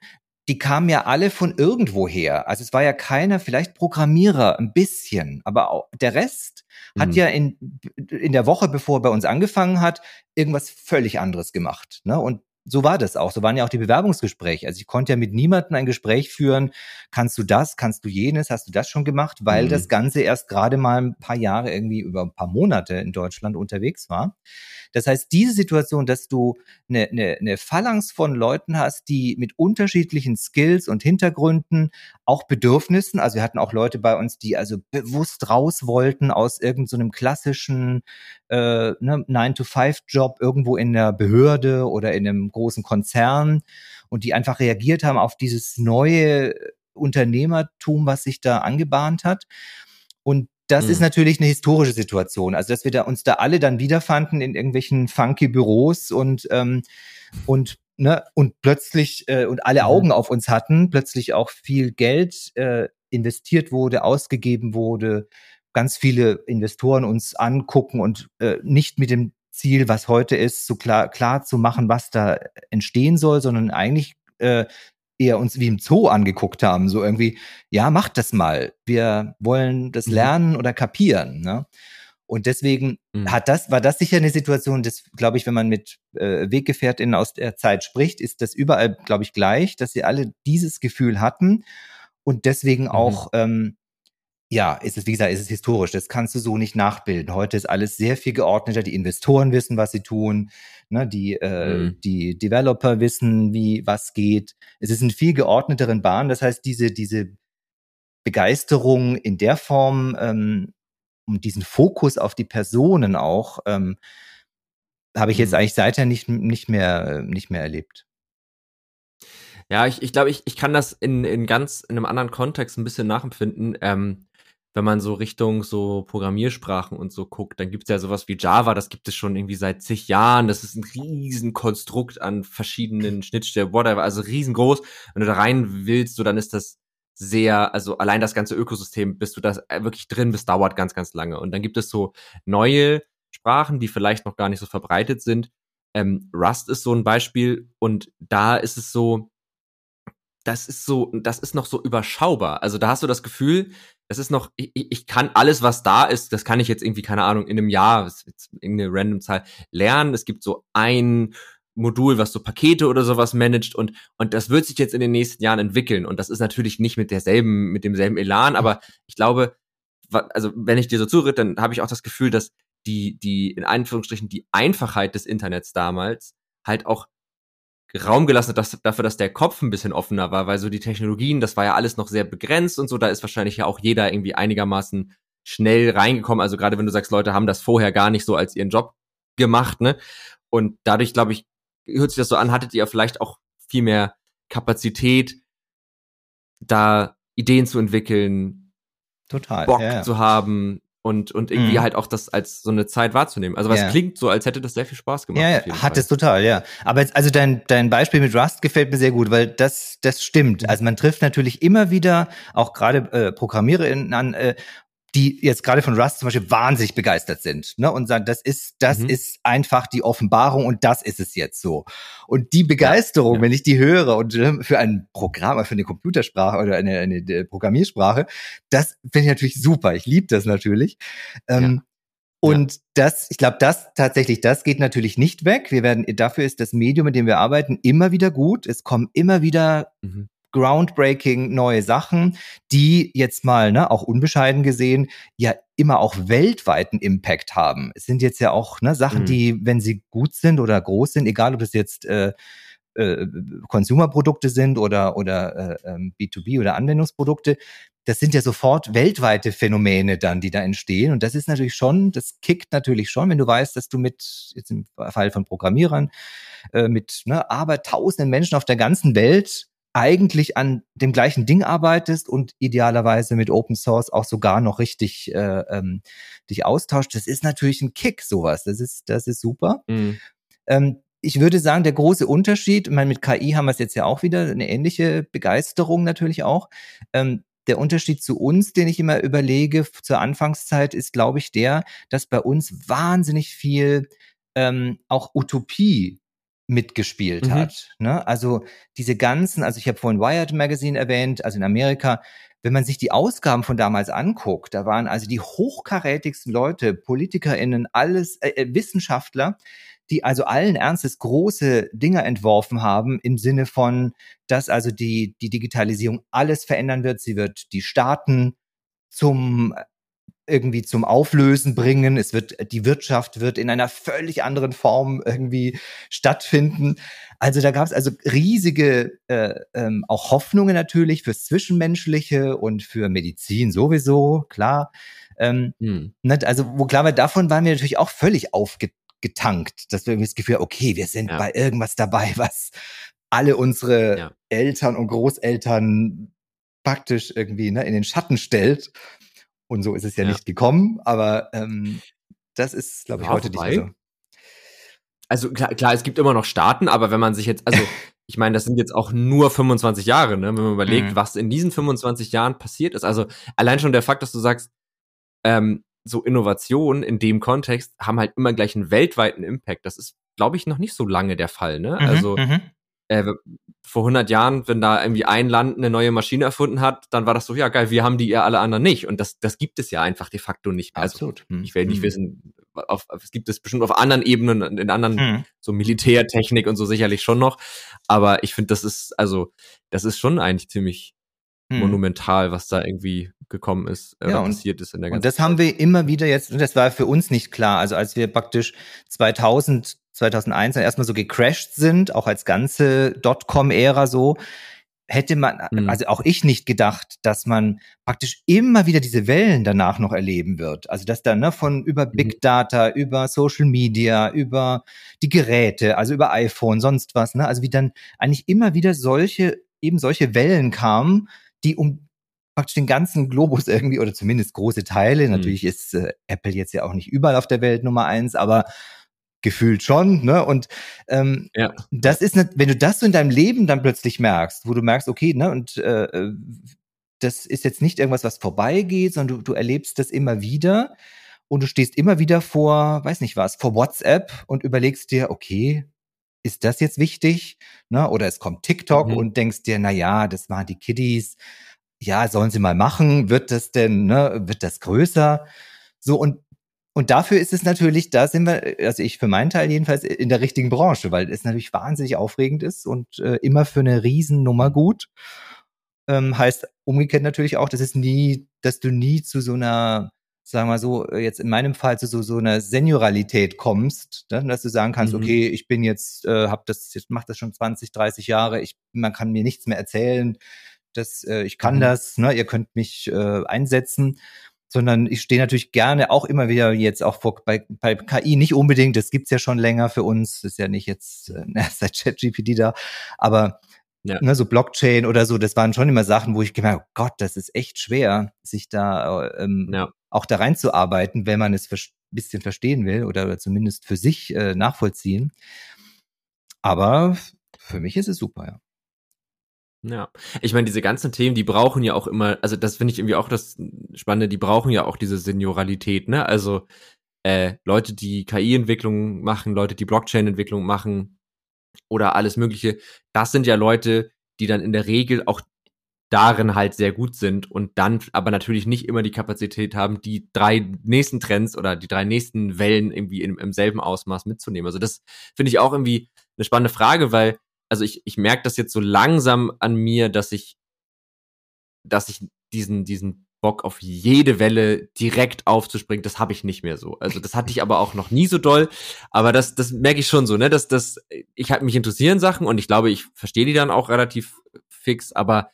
die kamen ja alle von irgendwoher. Also es war ja keiner, vielleicht Programmierer, ein bisschen, aber auch der Rest mhm. hat ja in, in der Woche, bevor er bei uns angefangen hat, irgendwas völlig anderes gemacht. Ne? Und so war das auch. So waren ja auch die Bewerbungsgespräche. Also ich konnte ja mit niemandem ein Gespräch führen. Kannst du das? Kannst du jenes? Hast du das schon gemacht? Weil mhm. das Ganze erst gerade mal ein paar Jahre irgendwie über ein paar Monate in Deutschland unterwegs war. Das heißt, diese Situation, dass du eine, eine, eine Phalanx von Leuten hast, die mit unterschiedlichen Skills und Hintergründen, auch Bedürfnissen, also wir hatten auch Leute bei uns, die also bewusst raus wollten aus irgendeinem so klassischen äh, ne, 9-to-5-Job irgendwo in der Behörde oder in einem großen Konzern und die einfach reagiert haben auf dieses neue Unternehmertum, was sich da angebahnt hat. Und das mhm. ist natürlich eine historische Situation. Also, dass wir da uns da alle dann wiederfanden in irgendwelchen funky Büros und, ähm, und, ne, und plötzlich, äh, und alle mhm. Augen auf uns hatten, plötzlich auch viel Geld äh, investiert wurde, ausgegeben wurde, ganz viele Investoren uns angucken und äh, nicht mit dem Ziel, was heute ist, so klar, klar zu machen, was da entstehen soll, sondern eigentlich äh, eher uns wie im Zoo angeguckt haben, so irgendwie, ja, macht das mal. Wir wollen das mhm. lernen oder kapieren. Ne? Und deswegen mhm. hat das, war das sicher eine Situation, das glaube ich, wenn man mit äh, WeggefährtInnen aus der Zeit spricht, ist das überall, glaube ich, gleich, dass sie alle dieses Gefühl hatten und deswegen mhm. auch ähm, ja, ist es, wie gesagt, ist es historisch. Das kannst du so nicht nachbilden. Heute ist alles sehr viel geordneter. Die Investoren wissen, was sie tun. Ne, die, äh, mhm. die Developer wissen, wie, was geht. Es ist in viel geordneteren Bahnen. Das heißt, diese, diese Begeisterung in der Form ähm, und diesen Fokus auf die Personen auch, ähm, habe ich jetzt mhm. eigentlich seither nicht, nicht mehr, nicht mehr erlebt. Ja, ich, ich glaube, ich, ich kann das in, in ganz in einem anderen Kontext ein bisschen nachempfinden. Ähm, wenn man so Richtung so Programmiersprachen und so guckt, dann gibt es ja sowas wie Java, das gibt es schon irgendwie seit zig Jahren. Das ist ein Riesenkonstrukt an verschiedenen Schnittstellen, whatever, also riesengroß. Wenn du da rein willst, so dann ist das sehr, also allein das ganze Ökosystem, bis du da wirklich drin bist, dauert ganz, ganz lange. Und dann gibt es so neue Sprachen, die vielleicht noch gar nicht so verbreitet sind. Ähm, Rust ist so ein Beispiel und da ist es so, das ist so, das ist noch so überschaubar. Also da hast du das Gefühl, es ist noch, ich, ich kann alles, was da ist, das kann ich jetzt irgendwie, keine Ahnung, in einem Jahr, irgendeine random Zahl, lernen. Es gibt so ein Modul, was so Pakete oder sowas managt und, und das wird sich jetzt in den nächsten Jahren entwickeln. Und das ist natürlich nicht mit derselben, mit demselben Elan, aber ich glaube, also wenn ich dir so zuhöre, dann habe ich auch das Gefühl, dass die, die, in Anführungsstrichen, die Einfachheit des Internets damals halt auch Raum gelassen hat dass, dafür, dass der Kopf ein bisschen offener war, weil so die Technologien, das war ja alles noch sehr begrenzt und so, da ist wahrscheinlich ja auch jeder irgendwie einigermaßen schnell reingekommen. Also gerade wenn du sagst, Leute haben das vorher gar nicht so als ihren Job gemacht, ne? Und dadurch, glaube ich, hört sich das so an, hattet ihr vielleicht auch viel mehr Kapazität, da Ideen zu entwickeln, Total, Bock ja, ja. zu haben, und, und irgendwie mhm. halt auch das als so eine Zeit wahrzunehmen. Also was ja. klingt so, als hätte das sehr viel Spaß gemacht. Ja, hat es total, ja. Aber jetzt, also dein, dein Beispiel mit Rust gefällt mir sehr gut, weil das, das stimmt. Mhm. Also man trifft natürlich immer wieder auch gerade äh, ProgrammiererInnen an, äh, die jetzt gerade von Rust zum Beispiel wahnsinnig begeistert sind ne, und sagen, das ist, das mhm. ist einfach die Offenbarung und das ist es jetzt so. Und die Begeisterung, ja, ja. wenn ich die höre und äh, für ein Programm, für eine Computersprache oder eine, eine, eine Programmiersprache, das finde ich natürlich super. Ich liebe das natürlich. Ähm, ja. Und das, ich glaube, das tatsächlich, das geht natürlich nicht weg. Wir werden, dafür ist das Medium, mit dem wir arbeiten, immer wieder gut. Es kommen immer wieder mhm groundbreaking neue Sachen, die jetzt mal, ne, auch unbescheiden gesehen, ja immer auch weltweiten Impact haben. Es sind jetzt ja auch ne, Sachen, mhm. die, wenn sie gut sind oder groß sind, egal ob das jetzt äh, äh, Consumer-Produkte sind oder, oder äh, B2B ähm, oder Anwendungsprodukte, das sind ja sofort weltweite Phänomene dann, die da entstehen. Und das ist natürlich schon, das kickt natürlich schon, wenn du weißt, dass du mit, jetzt im Fall von Programmierern, äh, mit ne, aber tausenden Menschen auf der ganzen Welt eigentlich an dem gleichen Ding arbeitest und idealerweise mit Open Source auch sogar noch richtig äh, ähm, dich austauscht, das ist natürlich ein Kick, sowas. Das ist, das ist super. Mhm. Ähm, ich würde sagen, der große Unterschied, ich meine, mit KI haben wir es jetzt ja auch wieder, eine ähnliche Begeisterung natürlich auch. Ähm, der Unterschied zu uns, den ich immer überlege zur Anfangszeit, ist, glaube ich, der, dass bei uns wahnsinnig viel ähm, auch Utopie mitgespielt mhm. hat. Ne? Also diese ganzen, also ich habe vorhin Wired Magazine erwähnt, also in Amerika, wenn man sich die Ausgaben von damals anguckt, da waren also die hochkarätigsten Leute, PolitikerInnen, alles, äh, äh Wissenschaftler, die also allen Ernstes große Dinge entworfen haben im Sinne von, dass also die, die Digitalisierung alles verändern wird. Sie wird die Staaten zum irgendwie zum Auflösen bringen. Es wird, die Wirtschaft wird in einer völlig anderen Form irgendwie stattfinden. Also da gab es also riesige äh, ähm, auch Hoffnungen natürlich fürs Zwischenmenschliche und für Medizin sowieso, klar. Ähm, hm. ne, also wo klar war, davon waren wir natürlich auch völlig aufgetankt, dass wir irgendwie das Gefühl, okay, wir sind ja. bei irgendwas dabei, was alle unsere ja. Eltern und Großeltern praktisch irgendwie ne, in den Schatten stellt. Und so ist es ja, ja. nicht gekommen, aber ähm, das ist, glaube ich, ja, heute vorbei. nicht mehr so. Also klar, klar, es gibt immer noch Staaten, aber wenn man sich jetzt, also <laughs> ich meine, das sind jetzt auch nur 25 Jahre, ne? wenn man überlegt, mhm. was in diesen 25 Jahren passiert ist. Also allein schon der Fakt, dass du sagst, ähm, so Innovationen in dem Kontext haben halt immer gleich einen weltweiten Impact. Das ist, glaube ich, noch nicht so lange der Fall. Ne? Mhm, also mhm äh, vor 100 Jahren, wenn da irgendwie ein Land eine neue Maschine erfunden hat, dann war das so, ja geil, wir haben die, ihr alle anderen nicht. Und das, das gibt es ja einfach de facto nicht mehr. Also, Absolut. Also, ich will nicht hm. wissen, auf, es gibt es bestimmt auf anderen Ebenen, in anderen, hm. so Militärtechnik und so sicherlich schon noch. Aber ich finde, das ist, also, das ist schon eigentlich ziemlich hm. monumental, was da irgendwie gekommen ist, äh, ja, passiert ist in der ganzen Und das Zeit. haben wir immer wieder jetzt, und das war für uns nicht klar. Also als wir praktisch 2000 2001 dann erstmal so gecrashed sind, auch als ganze Dotcom-Ära so, hätte man, mhm. also auch ich nicht gedacht, dass man praktisch immer wieder diese Wellen danach noch erleben wird. Also dass dann ne, von über mhm. Big Data, über Social Media, über die Geräte, also über iPhone, sonst was, ne? Also wie dann eigentlich immer wieder solche, eben solche Wellen kamen, die um praktisch den ganzen Globus irgendwie, oder zumindest große Teile, mhm. natürlich ist äh, Apple jetzt ja auch nicht überall auf der Welt Nummer eins, aber gefühlt schon, ne? Und ähm, ja. das ist, ne, wenn du das so in deinem Leben dann plötzlich merkst, wo du merkst, okay, ne, und äh, äh, das ist jetzt nicht irgendwas, was vorbeigeht, sondern du, du erlebst das immer wieder und du stehst immer wieder vor, weiß nicht was, vor WhatsApp und überlegst dir, okay, ist das jetzt wichtig? Ne? Oder es kommt TikTok mhm. und denkst dir, na ja, das waren die Kiddies. Ja, sollen sie mal machen? Wird das denn, ne, wird das größer? So, und und dafür ist es natürlich, da sind wir, also ich für meinen Teil jedenfalls in der richtigen Branche, weil es natürlich wahnsinnig aufregend ist und äh, immer für eine Riesennummer gut. Ähm, heißt umgekehrt natürlich auch, dass es nie, dass du nie zu so einer, sagen wir so, äh, jetzt in meinem Fall zu so, so einer Senioralität kommst, ne? dass du sagen kannst, mhm. okay, ich bin jetzt, äh, hab das, ich mach das schon 20, 30 Jahre, ich, man kann mir nichts mehr erzählen, dass äh, ich kann mhm. das, ne? ihr könnt mich äh, einsetzen sondern ich stehe natürlich gerne auch immer wieder jetzt auch vor, bei, bei KI nicht unbedingt, das gibt's ja schon länger für uns, ist ja nicht jetzt äh, <laughs> seit ChatGPT da, aber ja. ne, so Blockchain oder so, das waren schon immer Sachen, wo ich gemerkt, oh Gott, das ist echt schwer, sich da äh, ähm, ja. auch da reinzuarbeiten, wenn man es ein bisschen verstehen will oder, oder zumindest für sich äh, nachvollziehen. Aber für mich ist es super, ja. Ja, ich meine, diese ganzen Themen, die brauchen ja auch immer, also das finde ich irgendwie auch das Spannende, die brauchen ja auch diese Senioralität, ne? Also äh, Leute, die KI-Entwicklung machen, Leute, die Blockchain-Entwicklung machen oder alles Mögliche, das sind ja Leute, die dann in der Regel auch darin halt sehr gut sind und dann aber natürlich nicht immer die Kapazität haben, die drei nächsten Trends oder die drei nächsten Wellen irgendwie im, im selben Ausmaß mitzunehmen. Also das finde ich auch irgendwie eine spannende Frage, weil also ich, ich merke das jetzt so langsam an mir, dass ich, dass ich diesen, diesen Bock auf jede Welle direkt aufzuspringen, das habe ich nicht mehr so. Also das hatte ich aber auch noch nie so doll. Aber das, das merke ich schon so, ne? Dass das, ich halt mich interessieren Sachen und ich glaube, ich verstehe die dann auch relativ fix. Aber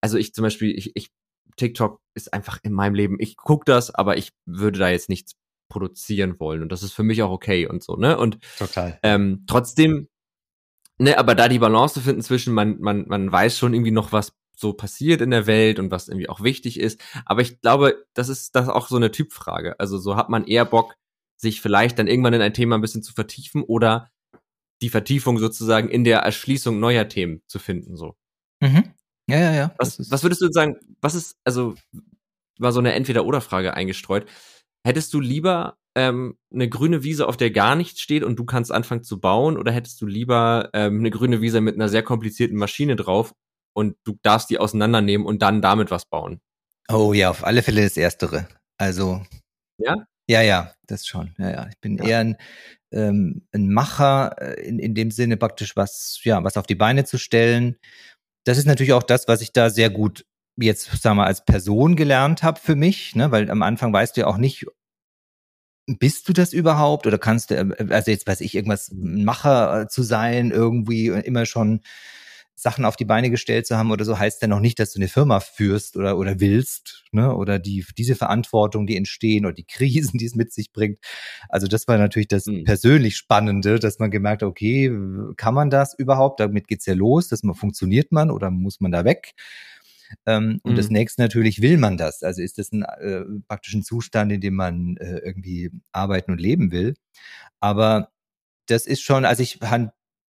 also ich zum Beispiel, ich, ich TikTok ist einfach in meinem Leben. Ich gucke das, aber ich würde da jetzt nichts produzieren wollen und das ist für mich auch okay und so, ne? Und Total. Ähm, trotzdem Ne, aber da die Balance zu finden zwischen, man, man, man weiß schon irgendwie noch, was so passiert in der Welt und was irgendwie auch wichtig ist. Aber ich glaube, das ist das auch so eine Typfrage. Also so hat man eher Bock, sich vielleicht dann irgendwann in ein Thema ein bisschen zu vertiefen oder die Vertiefung sozusagen in der Erschließung neuer Themen zu finden, so. Mhm. Ja, ja, ja. Was, was würdest du sagen, was ist, also, war so eine Entweder-Oder-Frage eingestreut. Hättest du lieber ähm, eine grüne Wiese, auf der gar nichts steht und du kannst anfangen zu bauen? Oder hättest du lieber ähm, eine grüne Wiese mit einer sehr komplizierten Maschine drauf und du darfst die auseinandernehmen und dann damit was bauen? Oh ja, auf alle Fälle das Erstere. Also. Ja? Ja, ja, das schon. Ja, ja. Ich bin ja. eher ein, ähm, ein Macher äh, in, in dem Sinne praktisch was, ja, was auf die Beine zu stellen. Das ist natürlich auch das, was ich da sehr gut jetzt, sagen wir, als Person gelernt habe für mich, ne? weil am Anfang weißt du ja auch nicht, bist du das überhaupt oder kannst du, äh, also jetzt weiß ich, irgendwas Macher äh, zu sein, irgendwie immer schon Sachen auf die Beine gestellt zu haben oder so, heißt ja noch nicht, dass du eine Firma führst oder, oder willst, ne? Oder die, diese Verantwortung, die entstehen oder die Krisen, <laughs> die es mit sich bringt. Also das war natürlich das mhm. persönlich Spannende, dass man gemerkt hat, okay, kann man das überhaupt? Damit geht's ja los, dass man funktioniert man oder muss man da weg? Ähm, und das mhm. nächste natürlich will man das. Also ist das ein äh, praktischen Zustand, in dem man äh, irgendwie arbeiten und leben will. Aber das ist schon, also ich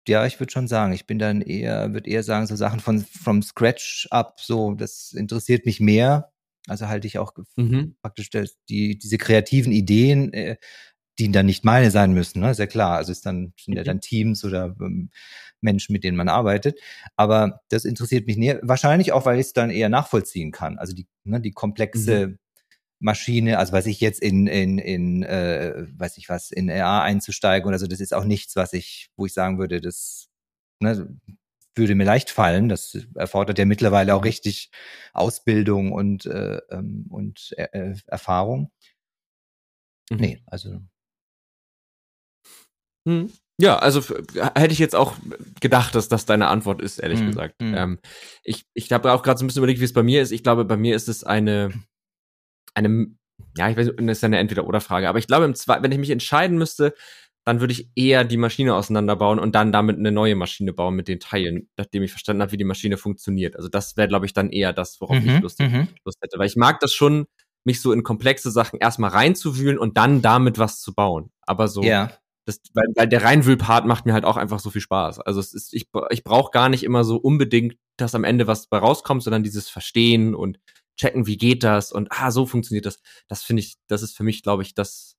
ja, ich würde schon sagen, ich bin dann eher, würde eher sagen, so Sachen von from Scratch up, so, das interessiert mich mehr. Also halte ich auch mhm. praktisch das, die, diese kreativen Ideen, äh, die dann nicht meine sein müssen, ne? Ist ja klar. Also es dann, sind ja mhm. dann Teams oder ähm, Menschen, mit denen man arbeitet. Aber das interessiert mich näher. Wahrscheinlich auch, weil ich es dann eher nachvollziehen kann. Also die, ne, die komplexe mhm. Maschine, also weiß ich jetzt in, in, in äh, weiß ich was, in RA einzusteigen oder so, das ist auch nichts, was ich, wo ich sagen würde, das ne, würde mir leicht fallen. Das erfordert ja mittlerweile auch richtig Ausbildung und, äh, ähm, und äh, Erfahrung. Mhm. Nee, also. Hm. Ja, also hätte ich jetzt auch gedacht, dass das deine Antwort ist, ehrlich mhm. gesagt. Mhm. Ähm, ich ich habe auch gerade so ein bisschen überlegt, wie es bei mir ist. Ich glaube, bei mir ist es eine eine, ja, ich weiß nicht, das ist eine Entweder-Oder-Frage, aber ich glaube, im Zwei wenn ich mich entscheiden müsste, dann würde ich eher die Maschine auseinanderbauen und dann damit eine neue Maschine bauen mit den Teilen, nachdem ich verstanden habe, wie die Maschine funktioniert. Also das wäre, glaube ich, dann eher das, worauf mhm, ich Lust, mhm. Lust, hätte. Weil ich mag das schon, mich so in komplexe Sachen erstmal reinzuwühlen und dann damit was zu bauen. Aber so, ja. Das, weil, weil der Reinwühlpart macht mir halt auch einfach so viel Spaß. Also es ist, ich, ich brauche gar nicht immer so unbedingt, dass am Ende was bei rauskommt, sondern dieses Verstehen und checken, wie geht das und ah, so funktioniert das. Das finde ich, das ist für mich, glaube ich, das,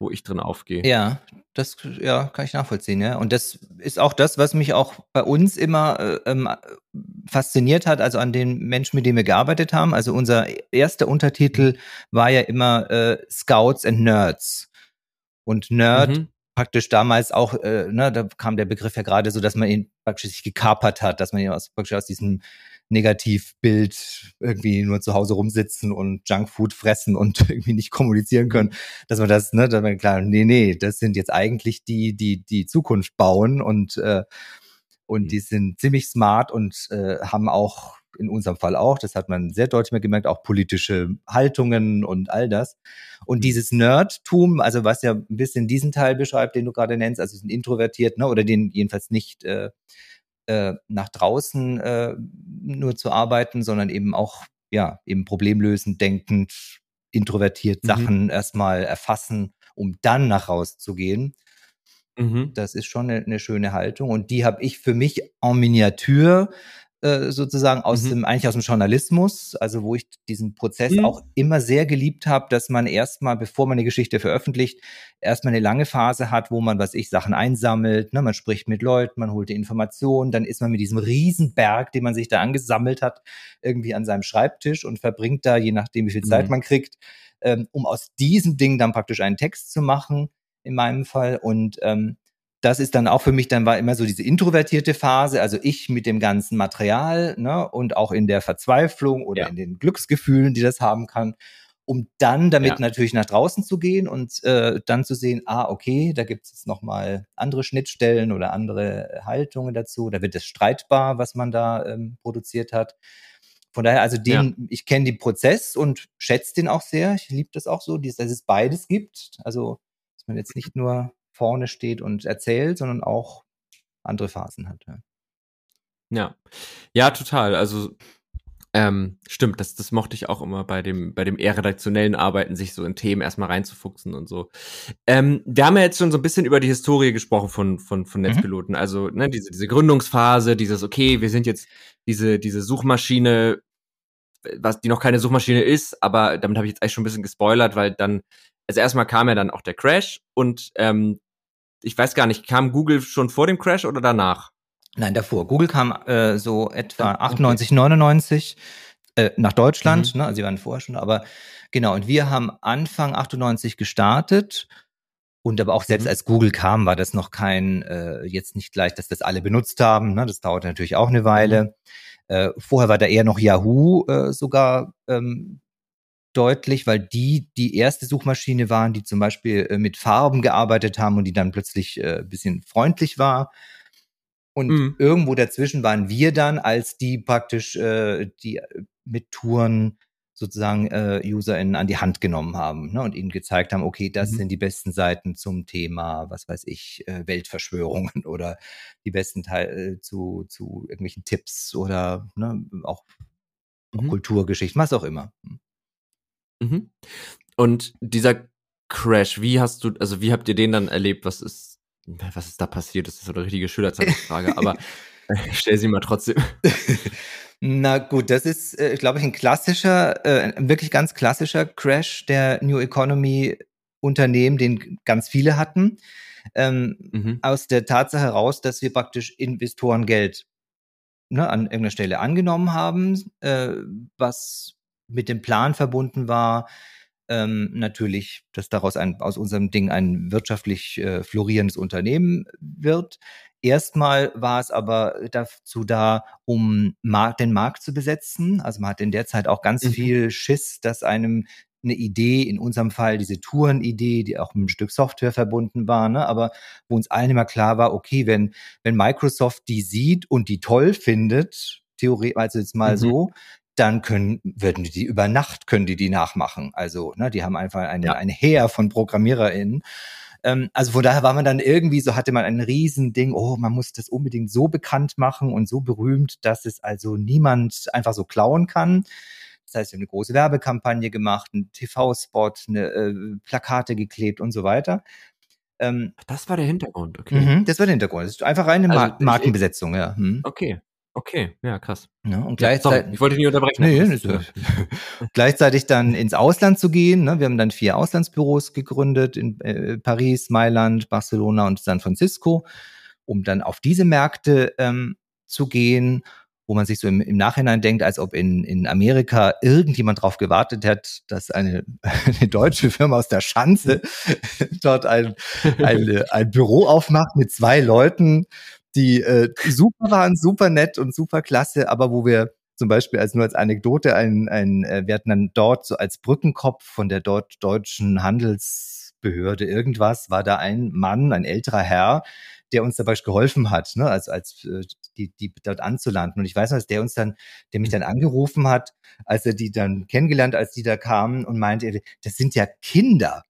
wo ich drin aufgehe. Ja, das ja, kann ich nachvollziehen, ja. Und das ist auch das, was mich auch bei uns immer äh, ähm, fasziniert hat, also an den Menschen, mit denen wir gearbeitet haben. Also unser erster Untertitel war ja immer äh, Scouts and Nerds. Und Nerd mhm. Praktisch damals auch, äh, ne, da kam der Begriff ja gerade so, dass man ihn praktisch sich gekapert hat, dass man ihn aus, praktisch aus diesem Negativbild irgendwie nur zu Hause rumsitzen und Junkfood fressen und <laughs> irgendwie nicht kommunizieren können, dass man das, ne, dass man klar, nee, nee, das sind jetzt eigentlich die, die die Zukunft bauen und äh, und mhm. die sind ziemlich smart und äh, haben auch in unserem Fall auch, das hat man sehr deutlich gemerkt, auch politische Haltungen und all das. Und mhm. dieses Nerdtum, also was ja ein bisschen diesen Teil beschreibt, den du gerade nennst, also diesen introvertiert, ne, oder den jedenfalls nicht äh, äh, nach draußen äh, nur zu arbeiten, sondern eben auch, ja, eben problemlösend, denkend, introvertiert mhm. Sachen erstmal erfassen, um dann nach raus zu gehen. Mhm. Das ist schon eine, eine, schöne Haltung. Und die habe ich für mich en Miniatur äh, sozusagen aus mhm. dem, eigentlich aus dem Journalismus, also wo ich diesen Prozess mhm. auch immer sehr geliebt habe, dass man erstmal, bevor man eine Geschichte veröffentlicht, erstmal eine lange Phase hat, wo man, was ich, Sachen einsammelt, ne, man spricht mit Leuten, man holt die Informationen, dann ist man mit diesem Riesenberg, den man sich da angesammelt hat, irgendwie an seinem Schreibtisch und verbringt da, je nachdem, wie viel Zeit mhm. man kriegt, ähm, um aus diesem Ding dann praktisch einen Text zu machen, in meinem Fall. Und ähm, das ist dann auch für mich, dann war immer so diese introvertierte Phase, also ich mit dem ganzen Material ne, und auch in der Verzweiflung oder ja. in den Glücksgefühlen, die das haben kann, um dann damit ja. natürlich nach draußen zu gehen und äh, dann zu sehen, ah, okay, da gibt es nochmal andere Schnittstellen oder andere Haltungen dazu, da wird es streitbar, was man da ähm, produziert hat. Von daher, also den, ja. ich kenne den Prozess und schätze den auch sehr. Ich liebe das auch so, dass es beides gibt. Also, dass man jetzt nicht nur vorne steht und erzählt, sondern auch andere Phasen hat. Ja, ja, ja total. Also ähm, stimmt, das, das mochte ich auch immer bei dem, bei dem eher redaktionellen Arbeiten, sich so in Themen erstmal reinzufuchsen und so. Ähm, wir haben ja jetzt schon so ein bisschen über die Historie gesprochen von, von, von mhm. Netzpiloten. Mhm. Also, ne, diese, diese Gründungsphase, dieses, okay, wir sind jetzt diese, diese Suchmaschine, was die noch keine Suchmaschine ist, aber damit habe ich jetzt eigentlich schon ein bisschen gespoilert, weil dann also erstmal kam ja dann auch der Crash und ähm, ich weiß gar nicht, kam Google schon vor dem Crash oder danach? Nein, davor. Google kam äh, so etwa okay. 98, 99 äh, nach Deutschland. Mhm. Ne? Also sie waren vorher schon, aber genau. Und wir haben Anfang 98 gestartet. Und aber auch selbst mhm. als Google kam, war das noch kein, äh, jetzt nicht gleich, dass das alle benutzt haben. Ne? Das dauerte natürlich auch eine Weile. Mhm. Äh, vorher war da eher noch Yahoo äh, sogar ähm, deutlich, weil die die erste Suchmaschine waren, die zum Beispiel äh, mit Farben gearbeitet haben und die dann plötzlich äh, bisschen freundlich war. Und mhm. irgendwo dazwischen waren wir dann, als die praktisch äh, die mit Touren sozusagen äh, UserInnen an die Hand genommen haben ne, und ihnen gezeigt haben, okay, das mhm. sind die besten Seiten zum Thema, was weiß ich, äh, Weltverschwörungen <laughs> oder die besten Teile äh, zu, zu irgendwelchen Tipps oder ne, auch, auch mhm. Kulturgeschichten, was auch immer. Hm. Mhm. Und dieser Crash, wie hast du, also wie habt ihr den dann erlebt? Was ist, was ist da passiert? Das ist so eine richtige Schülerzeitungsfrage, aber ich <laughs> <laughs> stell sie mal trotzdem. <laughs> Na gut, das ist, äh, glaube ich, ein klassischer, äh, wirklich ganz klassischer Crash der New Economy Unternehmen, den ganz viele hatten. Ähm, mhm. Aus der Tatsache heraus, dass wir praktisch Investorengeld ne, an irgendeiner Stelle angenommen haben, äh, was mit dem Plan verbunden war, ähm, natürlich, dass daraus ein, aus unserem Ding ein wirtschaftlich äh, florierendes Unternehmen wird. Erstmal war es aber dazu da, um Markt, den Markt zu besetzen. Also man hat in der Zeit auch ganz mhm. viel Schiss, dass einem eine Idee, in unserem Fall diese Tourenidee, die auch mit einem Stück Software verbunden war, ne? aber wo uns allen immer klar war, okay, wenn, wenn Microsoft die sieht und die toll findet, theoretisch, also jetzt mal mhm. so, dann können, würden die über Nacht können die die nachmachen. Also, ne, die haben einfach eine, ja. ein Heer von ProgrammiererInnen. Ähm, also von daher war man dann irgendwie, so hatte man ein Riesending, oh, man muss das unbedingt so bekannt machen und so berühmt, dass es also niemand einfach so klauen kann. Das heißt, wir haben eine große Werbekampagne gemacht, einen TV-Spot, eine äh, Plakate geklebt und so weiter. Ähm, das war der Hintergrund, okay. Mhm, das war der Hintergrund. Das ist einfach reine also, Mar Markenbesetzung, ja. Hm. Okay. Okay, ja, krass. Ja, und gleichzeitig, ja, ich wollte nicht unterbrechen. Nee, nicht so. <laughs> gleichzeitig dann ins Ausland zu gehen. Ne? Wir haben dann vier Auslandsbüros gegründet in äh, Paris, Mailand, Barcelona und San Francisco, um dann auf diese Märkte ähm, zu gehen, wo man sich so im, im Nachhinein denkt, als ob in, in Amerika irgendjemand darauf gewartet hat, dass eine, <laughs> eine deutsche Firma aus der Schanze <laughs> dort ein, ein, ein Büro aufmacht mit zwei Leuten die äh, super waren, super nett und super klasse, aber wo wir zum Beispiel als nur als Anekdote ein, ein äh, wir hatten dann dort so als Brückenkopf von der dort deutschen Handelsbehörde irgendwas, war da ein Mann, ein älterer Herr, der uns dabei geholfen hat, ne, als, als äh, die, die dort anzulanden. Und ich weiß noch, dass der uns dann, der mich dann angerufen hat, als er die dann kennengelernt, als die da kamen und meinte, das sind ja Kinder.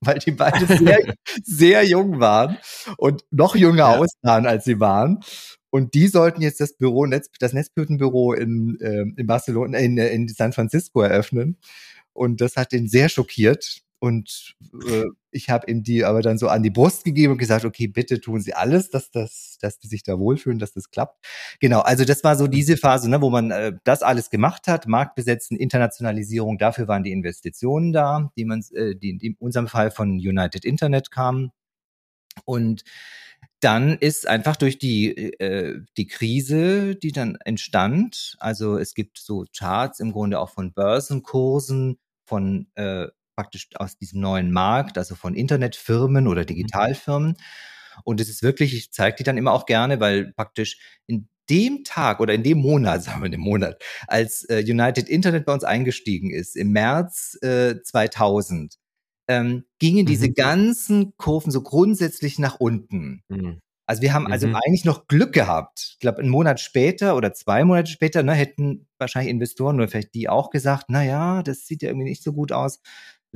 Weil die beide sehr, sehr jung waren und noch jünger ja. aussahen, als sie waren. Und die sollten jetzt das Büro, das Netzblütenbüro in, äh, in Barcelona, in, in San Francisco eröffnen. Und das hat den sehr schockiert. Und äh, ich habe ihm die aber dann so an die Brust gegeben und gesagt, okay, bitte tun Sie alles, dass das, dass die sich da wohlfühlen, dass das klappt. Genau, also das war so diese Phase, ne, wo man äh, das alles gemacht hat, Markt besetzen, Internationalisierung, dafür waren die Investitionen da, die man, äh, die in unserem Fall von United Internet kamen. Und dann ist einfach durch die, äh, die Krise, die dann entstand, also es gibt so Charts im Grunde auch von Börsenkursen, von äh, praktisch aus diesem neuen Markt, also von Internetfirmen oder mhm. Digitalfirmen. Und es ist wirklich, ich zeige die dann immer auch gerne, weil praktisch in dem Tag oder in dem Monat, <laughs> sagen wir in dem Monat, als äh, United Internet bei uns eingestiegen ist, im März äh, 2000, ähm, gingen diese mhm. ganzen Kurven so grundsätzlich nach unten. Mhm. Also wir haben also mhm. eigentlich noch Glück gehabt. Ich glaube, einen Monat später oder zwei Monate später ne, hätten wahrscheinlich Investoren oder vielleicht die auch gesagt, na ja, das sieht ja irgendwie nicht so gut aus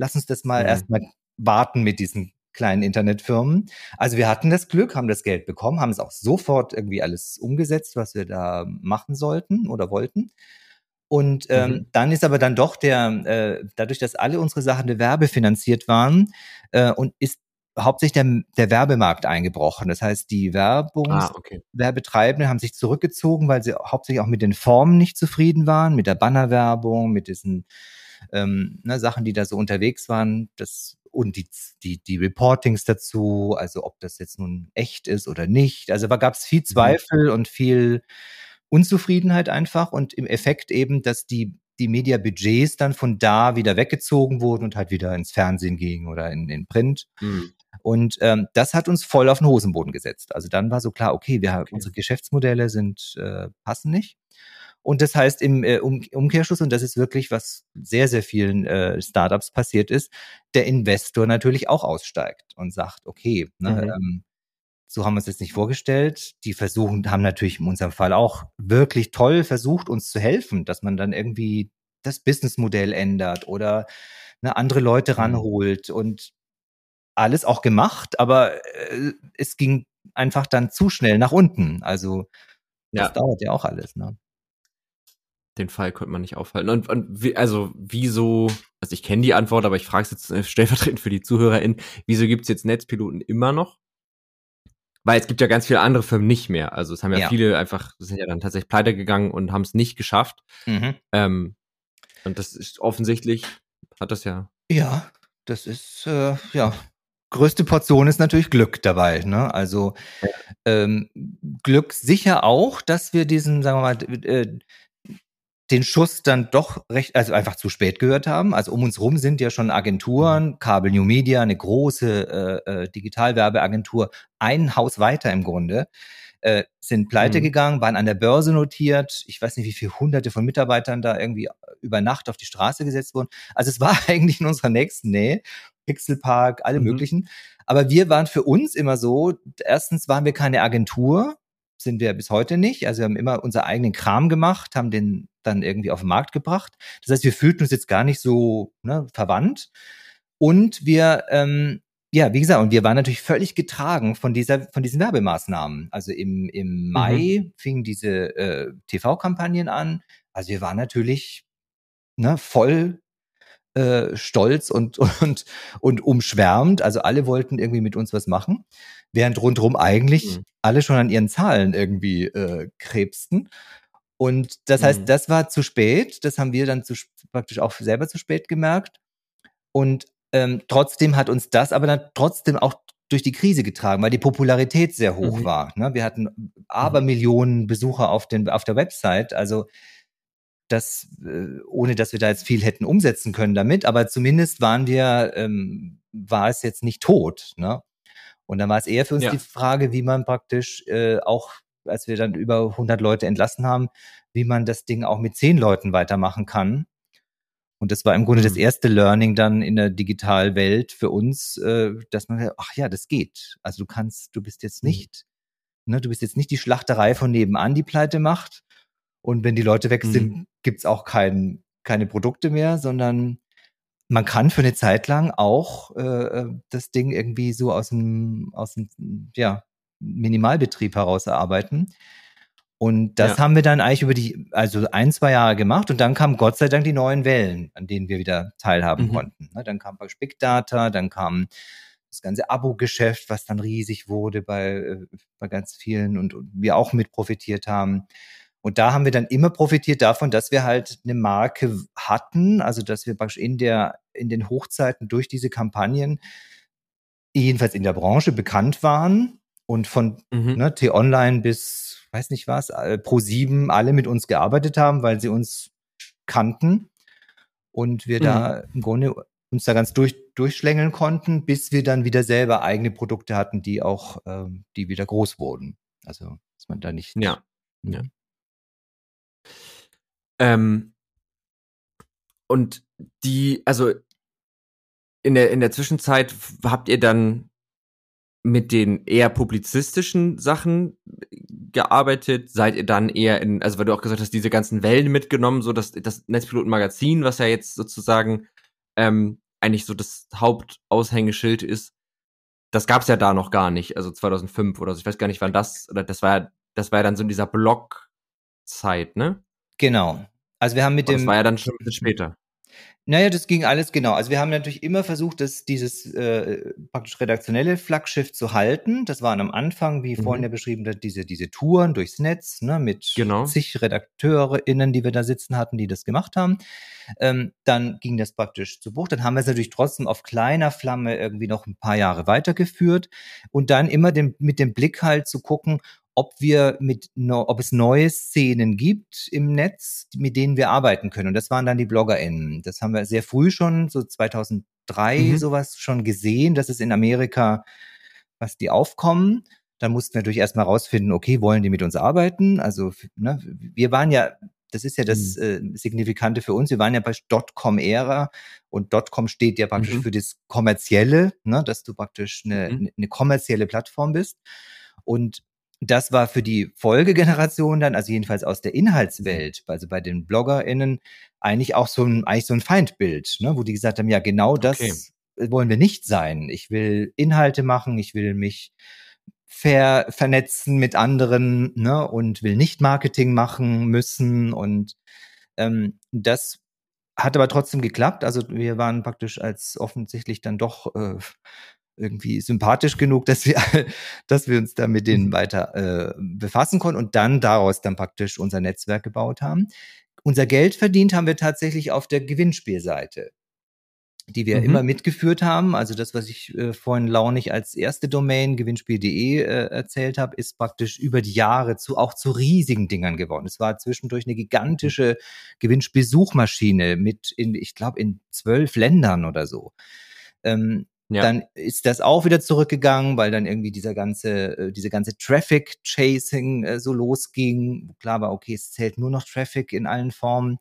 lass uns das mal mhm. erstmal warten mit diesen kleinen Internetfirmen. Also wir hatten das Glück, haben das Geld bekommen, haben es auch sofort irgendwie alles umgesetzt, was wir da machen sollten oder wollten. Und ähm, mhm. dann ist aber dann doch der, äh, dadurch, dass alle unsere Sachen der Werbe finanziert waren, äh, und ist hauptsächlich der, der Werbemarkt eingebrochen. Das heißt, die Werbungs ah, okay. Werbetreibenden haben sich zurückgezogen, weil sie hauptsächlich auch mit den Formen nicht zufrieden waren, mit der Bannerwerbung, mit diesen ähm, ne, Sachen, die da so unterwegs waren. Das und die, die, die Reportings dazu, also ob das jetzt nun echt ist oder nicht. Also da gab es viel mhm. Zweifel mhm. und viel Unzufriedenheit einfach und im Effekt eben, dass die, die Media-Budgets dann von da wieder weggezogen wurden und halt wieder ins Fernsehen gingen oder in den Print. Mhm. Und ähm, das hat uns voll auf den Hosenboden gesetzt. Also dann war so klar, okay, wir okay. unsere Geschäftsmodelle sind äh, passen nicht. Und das heißt im äh, um Umkehrschluss, und das ist wirklich, was sehr, sehr vielen äh, Startups passiert ist, der Investor natürlich auch aussteigt und sagt, okay, ne, mhm. ähm, so haben wir es jetzt nicht vorgestellt. Die versuchen, haben natürlich in unserem Fall auch wirklich toll versucht, uns zu helfen, dass man dann irgendwie das Businessmodell ändert oder ne, andere Leute mhm. ranholt und alles auch gemacht, aber äh, es ging einfach dann zu schnell nach unten. Also das ja. dauert ja auch alles. Ne? Den Fall konnte man nicht aufhalten. Und, und wie, also wieso, also ich kenne die Antwort, aber ich frage es jetzt äh, stellvertretend für die ZuhörerInnen, wieso gibt es jetzt Netzpiloten immer noch? Weil es gibt ja ganz viele andere Firmen nicht mehr. Also es haben ja, ja. viele einfach, sind ja dann tatsächlich pleite gegangen und haben es nicht geschafft. Mhm. Ähm, und das ist offensichtlich, hat das ja. Ja, das ist, äh, ja, größte Portion ist natürlich Glück dabei. Ne? Also ähm, Glück sicher auch, dass wir diesen, sagen wir mal, äh, den Schuss dann doch recht, also einfach zu spät gehört haben. Also um uns rum sind ja schon Agenturen, mhm. Kabel New Media, eine große äh, äh, Digitalwerbeagentur, ein Haus weiter im Grunde, äh, sind pleite mhm. gegangen, waren an der Börse notiert. Ich weiß nicht, wie viele hunderte von Mitarbeitern da irgendwie über Nacht auf die Straße gesetzt wurden. Also es war <laughs> eigentlich in unserer nächsten Nähe. Pixelpark, alle mhm. möglichen. Aber wir waren für uns immer so, erstens waren wir keine Agentur, sind wir bis heute nicht. Also wir haben immer unser eigenen Kram gemacht, haben den dann irgendwie auf den Markt gebracht. Das heißt, wir fühlten uns jetzt gar nicht so ne, verwandt. Und wir, ähm, ja, wie gesagt, und wir waren natürlich völlig getragen von dieser, von diesen Werbemaßnahmen. Also im, im mhm. Mai mhm. fingen diese äh, TV-Kampagnen an. Also wir waren natürlich ne, voll äh, stolz und, <laughs> und, und umschwärmt. Also alle wollten irgendwie mit uns was machen, während rundherum eigentlich mhm. alle schon an ihren Zahlen irgendwie äh, krebsten. Und das heißt, mhm. das war zu spät. Das haben wir dann zu, praktisch auch selber zu spät gemerkt. Und ähm, trotzdem hat uns das aber dann trotzdem auch durch die Krise getragen, weil die Popularität sehr hoch mhm. war. Ne? Wir hatten mhm. Abermillionen Besucher auf, den, auf der Website. Also das, äh, ohne dass wir da jetzt viel hätten umsetzen können damit, aber zumindest waren wir, ähm, war es jetzt nicht tot. Ne? Und dann war es eher für uns ja. die Frage, wie man praktisch äh, auch, als wir dann über 100 Leute entlassen haben, wie man das Ding auch mit 10 Leuten weitermachen kann. Und das war im Grunde mhm. das erste Learning dann in der Digitalwelt für uns, äh, dass man, ach ja, das geht. Also du kannst, du bist jetzt mhm. nicht, mhm. ne, du bist jetzt nicht die Schlachterei von nebenan, die pleite macht. Und wenn die Leute weg sind, mhm gibt's auch kein, keine Produkte mehr, sondern man kann für eine Zeit lang auch äh, äh, das Ding irgendwie so aus dem, aus dem ja, Minimalbetrieb heraus erarbeiten. Und das ja. haben wir dann eigentlich über die, also ein, zwei Jahre gemacht und dann kamen Gott sei Dank die neuen Wellen, an denen wir wieder teilhaben mhm. konnten. Ne, dann kam Big Data, dann kam das ganze Abo-Geschäft, was dann riesig wurde bei, äh, bei ganz vielen und, und wir auch mit profitiert haben. Und da haben wir dann immer profitiert davon, dass wir halt eine Marke hatten, also dass wir praktisch in der, in den Hochzeiten durch diese Kampagnen jedenfalls in der Branche bekannt waren und von mhm. ne, T-Online bis, weiß nicht was, äh, Pro7 alle mit uns gearbeitet haben, weil sie uns kannten und wir mhm. da im Grunde uns da ganz durch, durchschlängeln konnten, bis wir dann wieder selber eigene Produkte hatten, die auch, ähm, die wieder groß wurden. Also, dass man da nicht. Ja. ja. Ähm, und die, also in der, in der Zwischenzeit habt ihr dann mit den eher publizistischen Sachen gearbeitet? Seid ihr dann eher in, also weil du auch gesagt hast, diese ganzen Wellen mitgenommen, so dass das Netzpiloten-Magazin, was ja jetzt sozusagen ähm, eigentlich so das Hauptaushängeschild ist, das gab's ja da noch gar nicht, also 2005 oder so. Ich weiß gar nicht, wann das, oder das war ja, das war ja dann so in dieser Blog-Zeit, ne? Genau. Also wir haben mit dem. Das war ja dann schon ein bisschen später. Naja, das ging alles genau. Also wir haben natürlich immer versucht, dass dieses äh, praktisch redaktionelle Flaggschiff zu halten. Das waren am Anfang, wie mhm. vorhin ja beschrieben, diese, diese Touren durchs Netz, ne, mit genau. zig RedakteurInnen, die wir da sitzen hatten, die das gemacht haben. Ähm, dann ging das praktisch zu Bruch. Dann haben wir es natürlich trotzdem auf kleiner Flamme irgendwie noch ein paar Jahre weitergeführt und dann immer den, mit dem Blick halt zu gucken, ob wir mit, ob es neue Szenen gibt im Netz, mit denen wir arbeiten können. Und das waren dann die BloggerInnen. Das haben wir sehr früh schon, so 2003 mhm. sowas schon gesehen, dass es in Amerika, was die aufkommen. Dann mussten wir natürlich erstmal rausfinden, okay, wollen die mit uns arbeiten? Also, ne, wir waren ja, das ist ja das mhm. äh, Signifikante für uns. Wir waren ja bei Dotcom-Ära und Dotcom steht ja praktisch mhm. für das Kommerzielle, ne, dass du praktisch eine, mhm. eine kommerzielle Plattform bist. Und das war für die Folgegeneration dann, also jedenfalls aus der Inhaltswelt, also bei den BloggerInnen, eigentlich auch so ein, eigentlich so ein Feindbild, ne, wo die gesagt haben, ja, genau das okay. wollen wir nicht sein. Ich will Inhalte machen, ich will mich ver vernetzen mit anderen, ne, und will nicht Marketing machen müssen und ähm, das hat aber trotzdem geklappt. Also wir waren praktisch als offensichtlich dann doch äh, irgendwie sympathisch genug, dass wir, <laughs> dass wir uns da mit denen mhm. weiter äh, befassen konnten und dann daraus dann praktisch unser Netzwerk gebaut haben. Unser Geld verdient haben wir tatsächlich auf der Gewinnspielseite, die wir mhm. immer mitgeführt haben. Also das, was ich äh, vorhin launig als erste Domain gewinnspiel.de äh, erzählt habe, ist praktisch über die Jahre zu auch zu riesigen Dingern geworden. Es war zwischendurch eine gigantische Gewinnspielsuchmaschine mit in, ich glaube, in zwölf Ländern oder so. Ähm, ja. Dann ist das auch wieder zurückgegangen, weil dann irgendwie dieser ganze, äh, diese ganze Traffic Chasing äh, so losging. Klar war, okay, es zählt nur noch Traffic in allen Formen.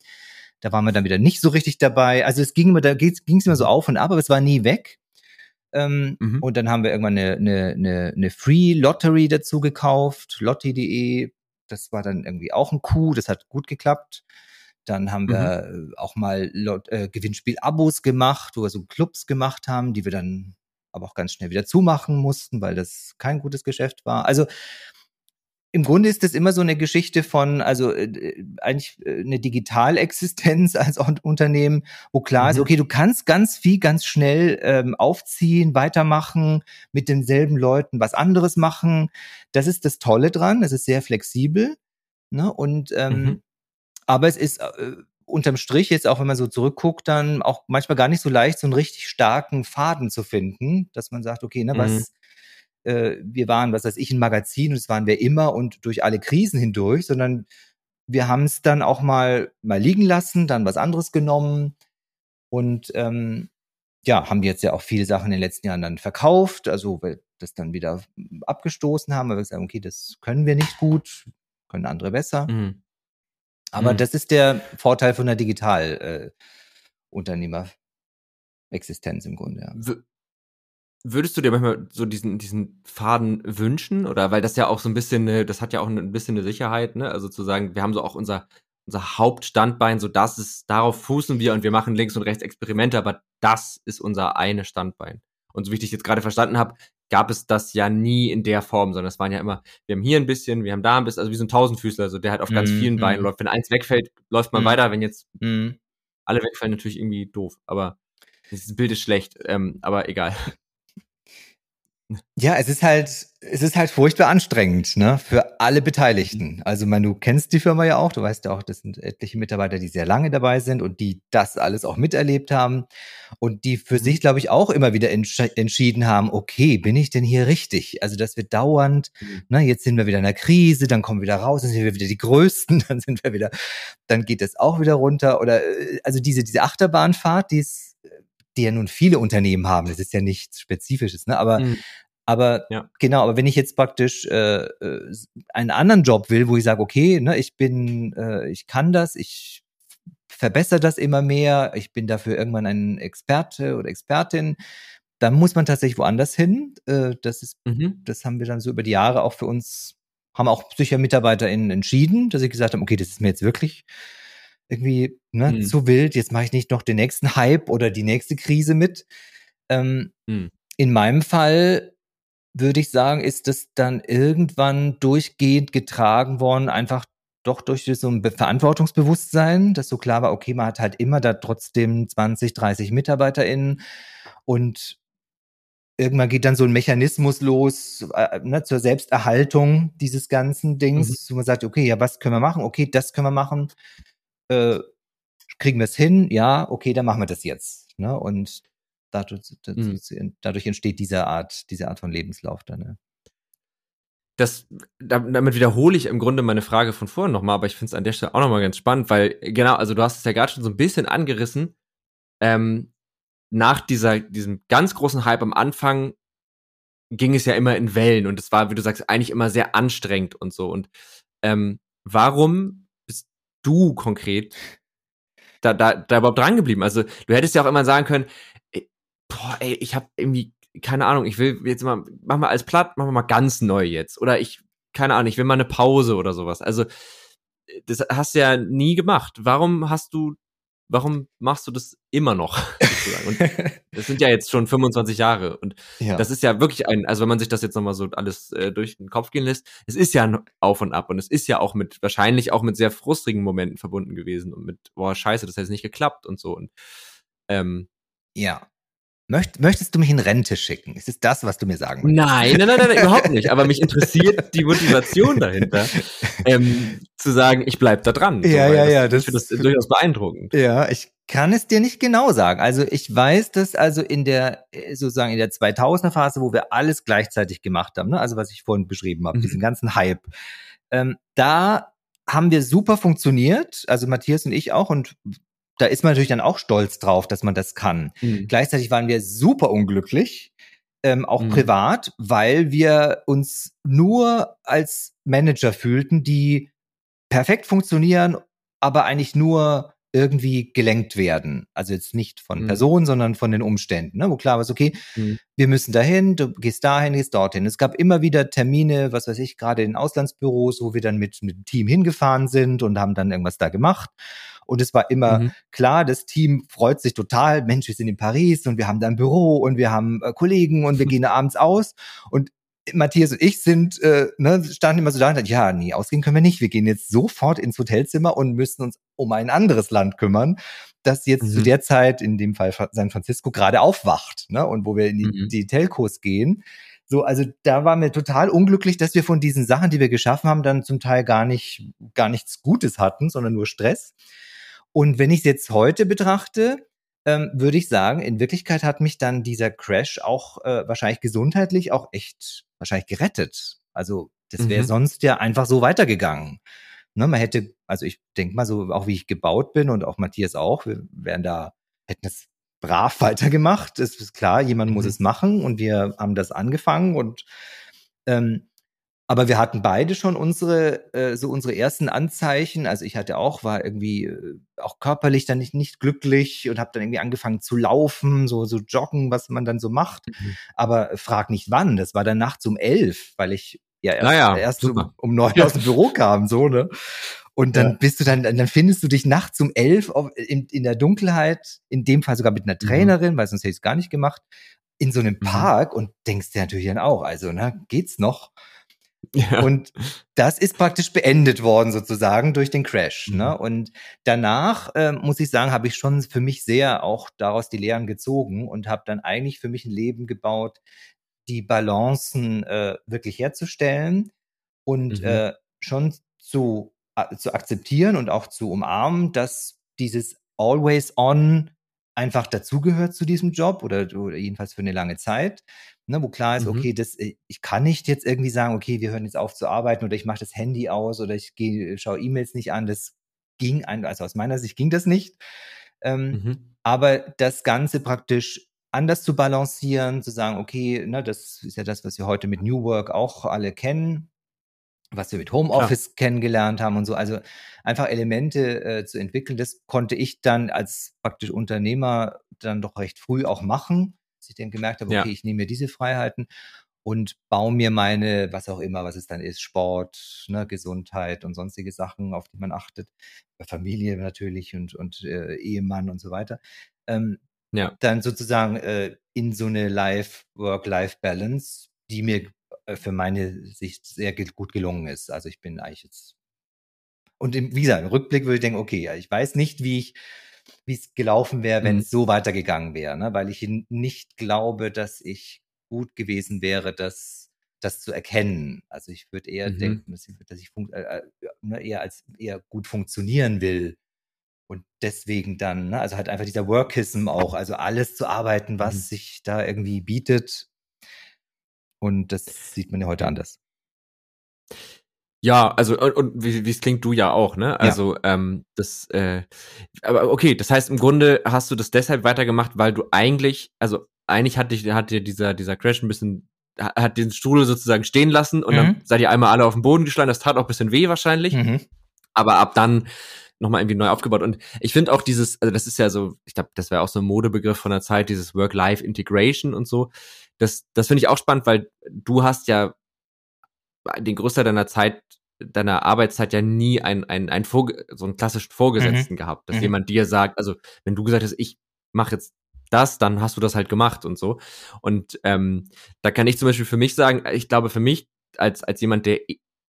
Da waren wir dann wieder nicht so richtig dabei. Also es ging immer, da ging es immer so auf und ab, aber es war nie weg. Ähm, mhm. Und dann haben wir irgendwann eine, eine, eine, eine Free Lottery dazu gekauft, lotti.de. Das war dann irgendwie auch ein Coup, das hat gut geklappt. Dann haben wir mhm. auch mal äh, Gewinnspiel-Abos gemacht, wo wir so Clubs gemacht haben, die wir dann aber auch ganz schnell wieder zumachen mussten, weil das kein gutes Geschäft war. Also im Grunde ist das immer so eine Geschichte von, also äh, eigentlich äh, eine Digitalexistenz <laughs> als Unternehmen, wo klar mhm. ist, okay, du kannst ganz viel, ganz schnell ähm, aufziehen, weitermachen, mit denselben Leuten was anderes machen. Das ist das Tolle dran, es ist sehr flexibel. Ne? Und ähm, mhm. Aber es ist äh, unterm Strich jetzt auch, wenn man so zurückguckt, dann auch manchmal gar nicht so leicht, so einen richtig starken Faden zu finden, dass man sagt, okay, ne, was, mhm. äh, wir waren, was weiß ich, ein Magazin und das waren wir immer und durch alle Krisen hindurch, sondern wir haben es dann auch mal mal liegen lassen, dann was anderes genommen und ähm, ja, haben jetzt ja auch viele Sachen in den letzten Jahren dann verkauft, also weil das dann wieder abgestoßen haben, weil wir gesagt haben, okay, das können wir nicht gut, können andere besser. Mhm. Aber mhm. das ist der Vorteil von der Digital-Unternehmer-Existenz äh, im Grunde. Ja. Würdest du dir manchmal so diesen, diesen Faden wünschen? Oder weil das ja auch so ein bisschen, eine, das hat ja auch ein bisschen eine Sicherheit, ne? Also zu sagen, wir haben so auch unser, unser Hauptstandbein, so das ist, darauf fußen wir und wir machen links und rechts Experimente, aber das ist unser eine Standbein. Und so wie ich dich jetzt gerade verstanden habe, gab es das ja nie in der Form, sondern es waren ja immer, wir haben hier ein bisschen, wir haben da ein bisschen, also wie so ein Tausendfüßler, also der halt auf ganz mm, vielen mm. Beinen läuft. Wenn eins wegfällt, läuft man mm. weiter. Wenn jetzt mhm. alle wegfallen, natürlich irgendwie doof. Aber dieses Bild ist schlecht, ähm, aber egal. Ja, es ist halt, es ist halt furchtbar anstrengend, ne, für alle Beteiligten. Also, man, du kennst die Firma ja auch, du weißt ja auch, das sind etliche Mitarbeiter, die sehr lange dabei sind und die das alles auch miterlebt haben und die für mhm. sich, glaube ich, auch immer wieder entsch entschieden haben, okay, bin ich denn hier richtig? Also, dass wir dauernd, mhm. ne, jetzt sind wir wieder in der Krise, dann kommen wir wieder raus, dann sind wir wieder die Größten, <laughs> dann sind wir wieder, dann geht es auch wieder runter oder, äh, also diese, diese Achterbahnfahrt, die ist, die ja nun viele Unternehmen haben. Das ist ja nichts Spezifisches, ne? Aber, mhm. aber ja. genau, aber wenn ich jetzt praktisch äh, äh, einen anderen Job will, wo ich sage, okay, ne, ich bin, äh, ich kann das, ich verbessere das immer mehr, ich bin dafür irgendwann ein Experte oder Expertin, dann muss man tatsächlich woanders hin. Äh, das ist, mhm. das haben wir dann so über die Jahre auch für uns, haben auch sicher MitarbeiterInnen entschieden, dass ich gesagt habe, okay, das ist mir jetzt wirklich irgendwie ne, mhm. zu wild, jetzt mache ich nicht noch den nächsten Hype oder die nächste Krise mit. Ähm, mhm. In meinem Fall würde ich sagen, ist das dann irgendwann durchgehend getragen worden, einfach doch durch so ein Verantwortungsbewusstsein, dass so klar war, okay, man hat halt immer da trotzdem 20, 30 MitarbeiterInnen und irgendwann geht dann so ein Mechanismus los äh, ne, zur Selbsterhaltung dieses ganzen Dings, mhm. wo man sagt, okay, ja, was können wir machen? Okay, das können wir machen. Äh, kriegen wir es hin? Ja, okay, dann machen wir das jetzt. Ne? Und dadurch, mhm. dadurch entsteht diese Art, diese Art von Lebenslauf dann. Ne? das, damit wiederhole ich im Grunde meine Frage von vorhin nochmal, aber ich finde es an der Stelle auch nochmal ganz spannend, weil, genau, also du hast es ja gerade schon so ein bisschen angerissen, ähm, nach dieser, diesem ganz großen Hype am Anfang ging es ja immer in Wellen und es war, wie du sagst, eigentlich immer sehr anstrengend und so. Und ähm, warum du konkret da, da, da überhaupt dran geblieben? Also du hättest ja auch immer sagen können, ey, boah, ey, ich habe irgendwie keine Ahnung, ich will jetzt mal, mach mal als platt, machen wir mal ganz neu jetzt. Oder ich, keine Ahnung, ich will mal eine Pause oder sowas. Also, das hast du ja nie gemacht. Warum hast du, warum machst du das immer noch? <laughs> Und das sind ja jetzt schon 25 Jahre. Und <laughs> ja. das ist ja wirklich ein, also wenn man sich das jetzt nochmal so alles äh, durch den Kopf gehen lässt, es ist ja ein Auf und Ab und es ist ja auch mit, wahrscheinlich auch mit sehr frustrigen Momenten verbunden gewesen und mit, boah, scheiße, das hat jetzt nicht geklappt und so. Und ähm, ja. Möcht, möchtest du mich in Rente schicken? Ist es das, was du mir sagen willst? Nein, nein, nein, nein, <laughs> überhaupt nicht. Aber mich interessiert die Motivation dahinter, ähm, zu sagen, ich bleib da dran. Ja, so, ja, ja. Das, ich finde das durchaus beeindruckend. Ja, ich kann es dir nicht genau sagen. Also ich weiß, dass also in der äh, sozusagen in der 2000er Phase, wo wir alles gleichzeitig gemacht haben, ne? also was ich vorhin beschrieben habe, mhm. diesen ganzen Hype, ähm, da haben wir super funktioniert, also Matthias und ich auch und da ist man natürlich dann auch stolz drauf, dass man das kann. Mhm. Gleichzeitig waren wir super unglücklich, ähm, auch mhm. privat, weil wir uns nur als Manager fühlten, die perfekt funktionieren, aber eigentlich nur irgendwie gelenkt werden. Also jetzt nicht von mhm. Personen, sondern von den Umständen, ne? wo klar war, okay, mhm. wir müssen dahin, du gehst dahin, gehst dorthin. Es gab immer wieder Termine, was weiß ich, gerade in Auslandsbüros, wo wir dann mit, mit dem Team hingefahren sind und haben dann irgendwas da gemacht. Und es war immer mhm. klar, das Team freut sich total. Mensch, wir sind in Paris und wir haben da ein Büro und wir haben äh, Kollegen und wir <laughs> gehen abends aus. Und Matthias und ich sind, äh, ne, standen immer so da und dachten, ja, nee, ausgehen können wir nicht. Wir gehen jetzt sofort ins Hotelzimmer und müssen uns um ein anderes Land kümmern, das jetzt mhm. zu der Zeit, in dem Fall San Francisco, gerade aufwacht, ne, und wo wir in die, mhm. die Telcos gehen. So, also da waren wir total unglücklich, dass wir von diesen Sachen, die wir geschaffen haben, dann zum Teil gar nicht, gar nichts Gutes hatten, sondern nur Stress. Und wenn ich es jetzt heute betrachte, ähm, würde ich sagen, in Wirklichkeit hat mich dann dieser Crash auch äh, wahrscheinlich gesundheitlich auch echt wahrscheinlich gerettet. Also das wäre mhm. sonst ja einfach so weitergegangen. Ne, man hätte, also ich denke mal so, auch wie ich gebaut bin und auch Matthias auch, wir wären da, hätten es brav <laughs> weitergemacht. Es ist klar, jemand mhm. muss es machen und wir haben das angefangen und ähm, aber wir hatten beide schon unsere, äh, so unsere ersten Anzeichen. Also ich hatte auch, war irgendwie äh, auch körperlich dann nicht, nicht glücklich und habe dann irgendwie angefangen zu laufen, so, so joggen, was man dann so macht. Mhm. Aber frag nicht wann. Das war dann nachts um elf, weil ich ja erst, naja, erst um, um neun aus dem Büro kam, so, ne? Und dann ja. bist du dann, dann findest du dich nachts um elf auf, in, in der Dunkelheit, in dem Fall sogar mit einer mhm. Trainerin, mhm. weil sonst hätte ich es gar nicht gemacht, in so einem mhm. Park und denkst dir natürlich dann auch, also, ne, geht's noch? Ja. Und das ist praktisch beendet worden sozusagen durch den Crash. Ne? Mhm. Ne? Und danach, äh, muss ich sagen, habe ich schon für mich sehr auch daraus die Lehren gezogen und habe dann eigentlich für mich ein Leben gebaut, die Balancen äh, wirklich herzustellen und mhm. äh, schon zu, zu akzeptieren und auch zu umarmen, dass dieses Always On einfach dazugehört zu diesem Job oder jedenfalls für eine lange Zeit ne, wo klar ist, mhm. okay, das, äh, ich kann nicht jetzt irgendwie sagen, okay, wir hören jetzt auf zu arbeiten oder ich mache das Handy aus oder ich gehe, schaue E-Mails nicht an. Das ging, ein, also aus meiner Sicht ging das nicht. Ähm, mhm. Aber das Ganze praktisch anders zu balancieren, zu sagen, okay, ne, das ist ja das, was wir heute mit New Work auch alle kennen, was wir mit Homeoffice Klar. kennengelernt haben und so. Also einfach Elemente äh, zu entwickeln, das konnte ich dann als praktisch Unternehmer dann doch recht früh auch machen ich dann gemerkt habe, okay, ja. ich nehme mir diese Freiheiten und baue mir meine, was auch immer, was es dann ist, Sport, ne, Gesundheit und sonstige Sachen, auf die man achtet, Familie natürlich und, und äh, Ehemann und so weiter, ähm, ja. dann sozusagen äh, in so eine Life, Work-Life-Balance, die mir äh, für meine Sicht sehr gut gelungen ist. Also ich bin eigentlich jetzt und im, wie gesagt, im Rückblick würde ich denken, okay, ja, ich weiß nicht, wie ich, wie es gelaufen wäre, wenn mhm. es so weitergegangen wäre, ne? weil ich nicht glaube, dass ich gut gewesen wäre, das, das zu erkennen. Also ich würde eher mhm. denken, dass ich, dass ich äh, äh, ne, eher als eher gut funktionieren will. Und deswegen dann, ne, also halt einfach dieser Workism auch, also alles zu arbeiten, was mhm. sich da irgendwie bietet. Und das sieht man ja heute anders. Ja, also und, und wie es klingt du ja auch, ne? Also ja. ähm, das, äh, aber okay, das heißt im Grunde hast du das deshalb weitergemacht, weil du eigentlich, also eigentlich hat dich, hat dir dieser dieser Crash ein bisschen hat den Stuhl sozusagen stehen lassen und mhm. dann seid ihr einmal alle auf den Boden geschlagen. Das tat auch ein bisschen weh wahrscheinlich, mhm. aber ab dann nochmal irgendwie neu aufgebaut. Und ich finde auch dieses, also das ist ja so, ich glaube, das wäre auch so ein Modebegriff von der Zeit, dieses Work-Life-Integration und so. Das, das finde ich auch spannend, weil du hast ja den Großteil deiner Zeit, deiner Arbeitszeit ja nie ein, ein, ein Vor so einen klassischen Vorgesetzten mhm. gehabt, dass mhm. jemand dir sagt, also wenn du gesagt hast, ich mache jetzt das, dann hast du das halt gemacht und so. Und ähm, da kann ich zum Beispiel für mich sagen, ich glaube für mich als, als jemand, der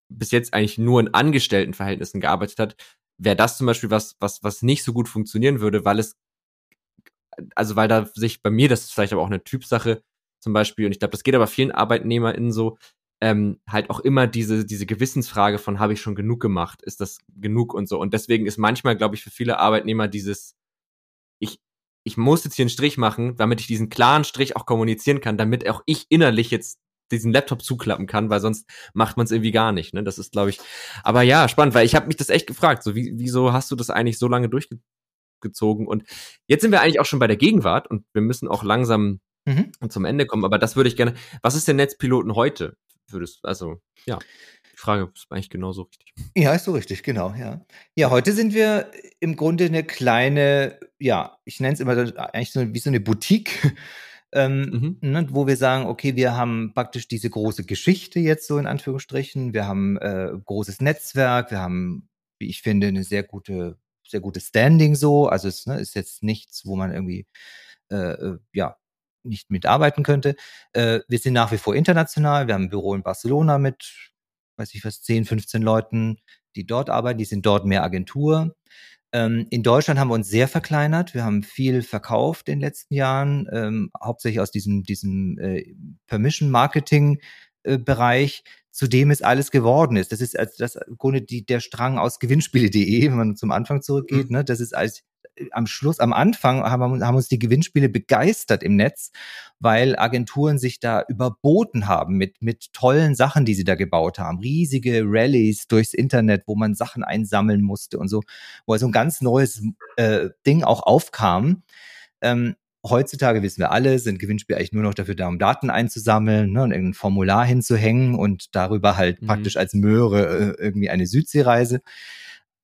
bis jetzt eigentlich nur in Angestelltenverhältnissen gearbeitet hat, wäre das zum Beispiel was, was, was nicht so gut funktionieren würde, weil es, also weil da sich bei mir, das ist vielleicht aber auch eine Typsache zum Beispiel, und ich glaube, das geht aber vielen ArbeitnehmerInnen so, ähm, halt auch immer diese, diese Gewissensfrage von, habe ich schon genug gemacht? Ist das genug und so? Und deswegen ist manchmal, glaube ich, für viele Arbeitnehmer dieses, ich, ich muss jetzt hier einen Strich machen, damit ich diesen klaren Strich auch kommunizieren kann, damit auch ich innerlich jetzt diesen Laptop zuklappen kann, weil sonst macht man es irgendwie gar nicht. Ne? Das ist, glaube ich. Aber ja, spannend, weil ich habe mich das echt gefragt. So, wie, wieso hast du das eigentlich so lange durchgezogen? Und jetzt sind wir eigentlich auch schon bei der Gegenwart und wir müssen auch langsam mhm. zum Ende kommen. Aber das würde ich gerne. Was ist der Netzpiloten heute? Würdest, also ja, die Frage ist eigentlich genauso richtig. Ja, ist so richtig, genau, ja. Ja, heute sind wir im Grunde eine kleine, ja, ich nenne es immer eigentlich so wie so eine Boutique. <laughs> Ähm, mhm. ne, wo wir sagen, okay, wir haben praktisch diese große Geschichte jetzt so in Anführungsstrichen, wir haben äh, großes Netzwerk, wir haben, wie ich finde, eine sehr gute, sehr gutes Standing so. Also es ne, ist jetzt nichts, wo man irgendwie äh, äh ja nicht mitarbeiten könnte. Äh, wir sind nach wie vor international. Wir haben ein Büro in Barcelona mit, weiß ich was, 10, 15 Leuten, die dort arbeiten. Die sind dort mehr Agentur. Ähm, in Deutschland haben wir uns sehr verkleinert. Wir haben viel verkauft in den letzten Jahren, ähm, hauptsächlich aus diesem, diesem äh, Permission-Marketing-Bereich, äh, zu dem es alles geworden ist. Das ist als das Grunde die, der Strang aus Gewinnspiele.de, wenn man zum Anfang zurückgeht. Mhm. Ne? Das ist als am Schluss, am Anfang haben, haben uns die Gewinnspiele begeistert im Netz, weil Agenturen sich da überboten haben mit, mit tollen Sachen, die sie da gebaut haben. Riesige Rallyes durchs Internet, wo man Sachen einsammeln musste und so, wo also ein ganz neues äh, Ding auch aufkam. Ähm, heutzutage wissen wir alle, sind Gewinnspiele eigentlich nur noch dafür da, um Daten einzusammeln ne, und irgendein Formular hinzuhängen und darüber halt mhm. praktisch als Möhre äh, irgendwie eine Südseereise.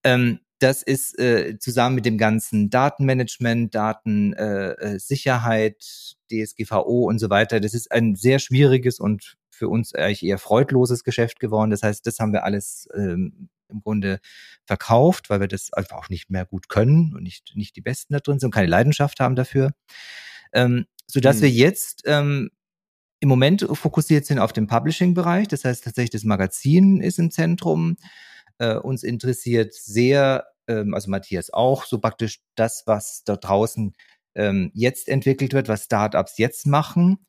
Ähm, das ist äh, zusammen mit dem ganzen Datenmanagement, Datensicherheit, äh, äh DSGVO und so weiter, das ist ein sehr schwieriges und für uns eigentlich eher freudloses Geschäft geworden. Das heißt, das haben wir alles ähm, im Grunde verkauft, weil wir das einfach auch nicht mehr gut können und nicht, nicht die Besten da drin sind und keine Leidenschaft haben dafür. Ähm, sodass hm. wir jetzt ähm, im Moment fokussiert sind auf den Publishing-Bereich. Das heißt tatsächlich, das Magazin ist im Zentrum. Äh, uns interessiert sehr, ähm, also Matthias auch, so praktisch das, was da draußen ähm, jetzt entwickelt wird, was Startups jetzt machen.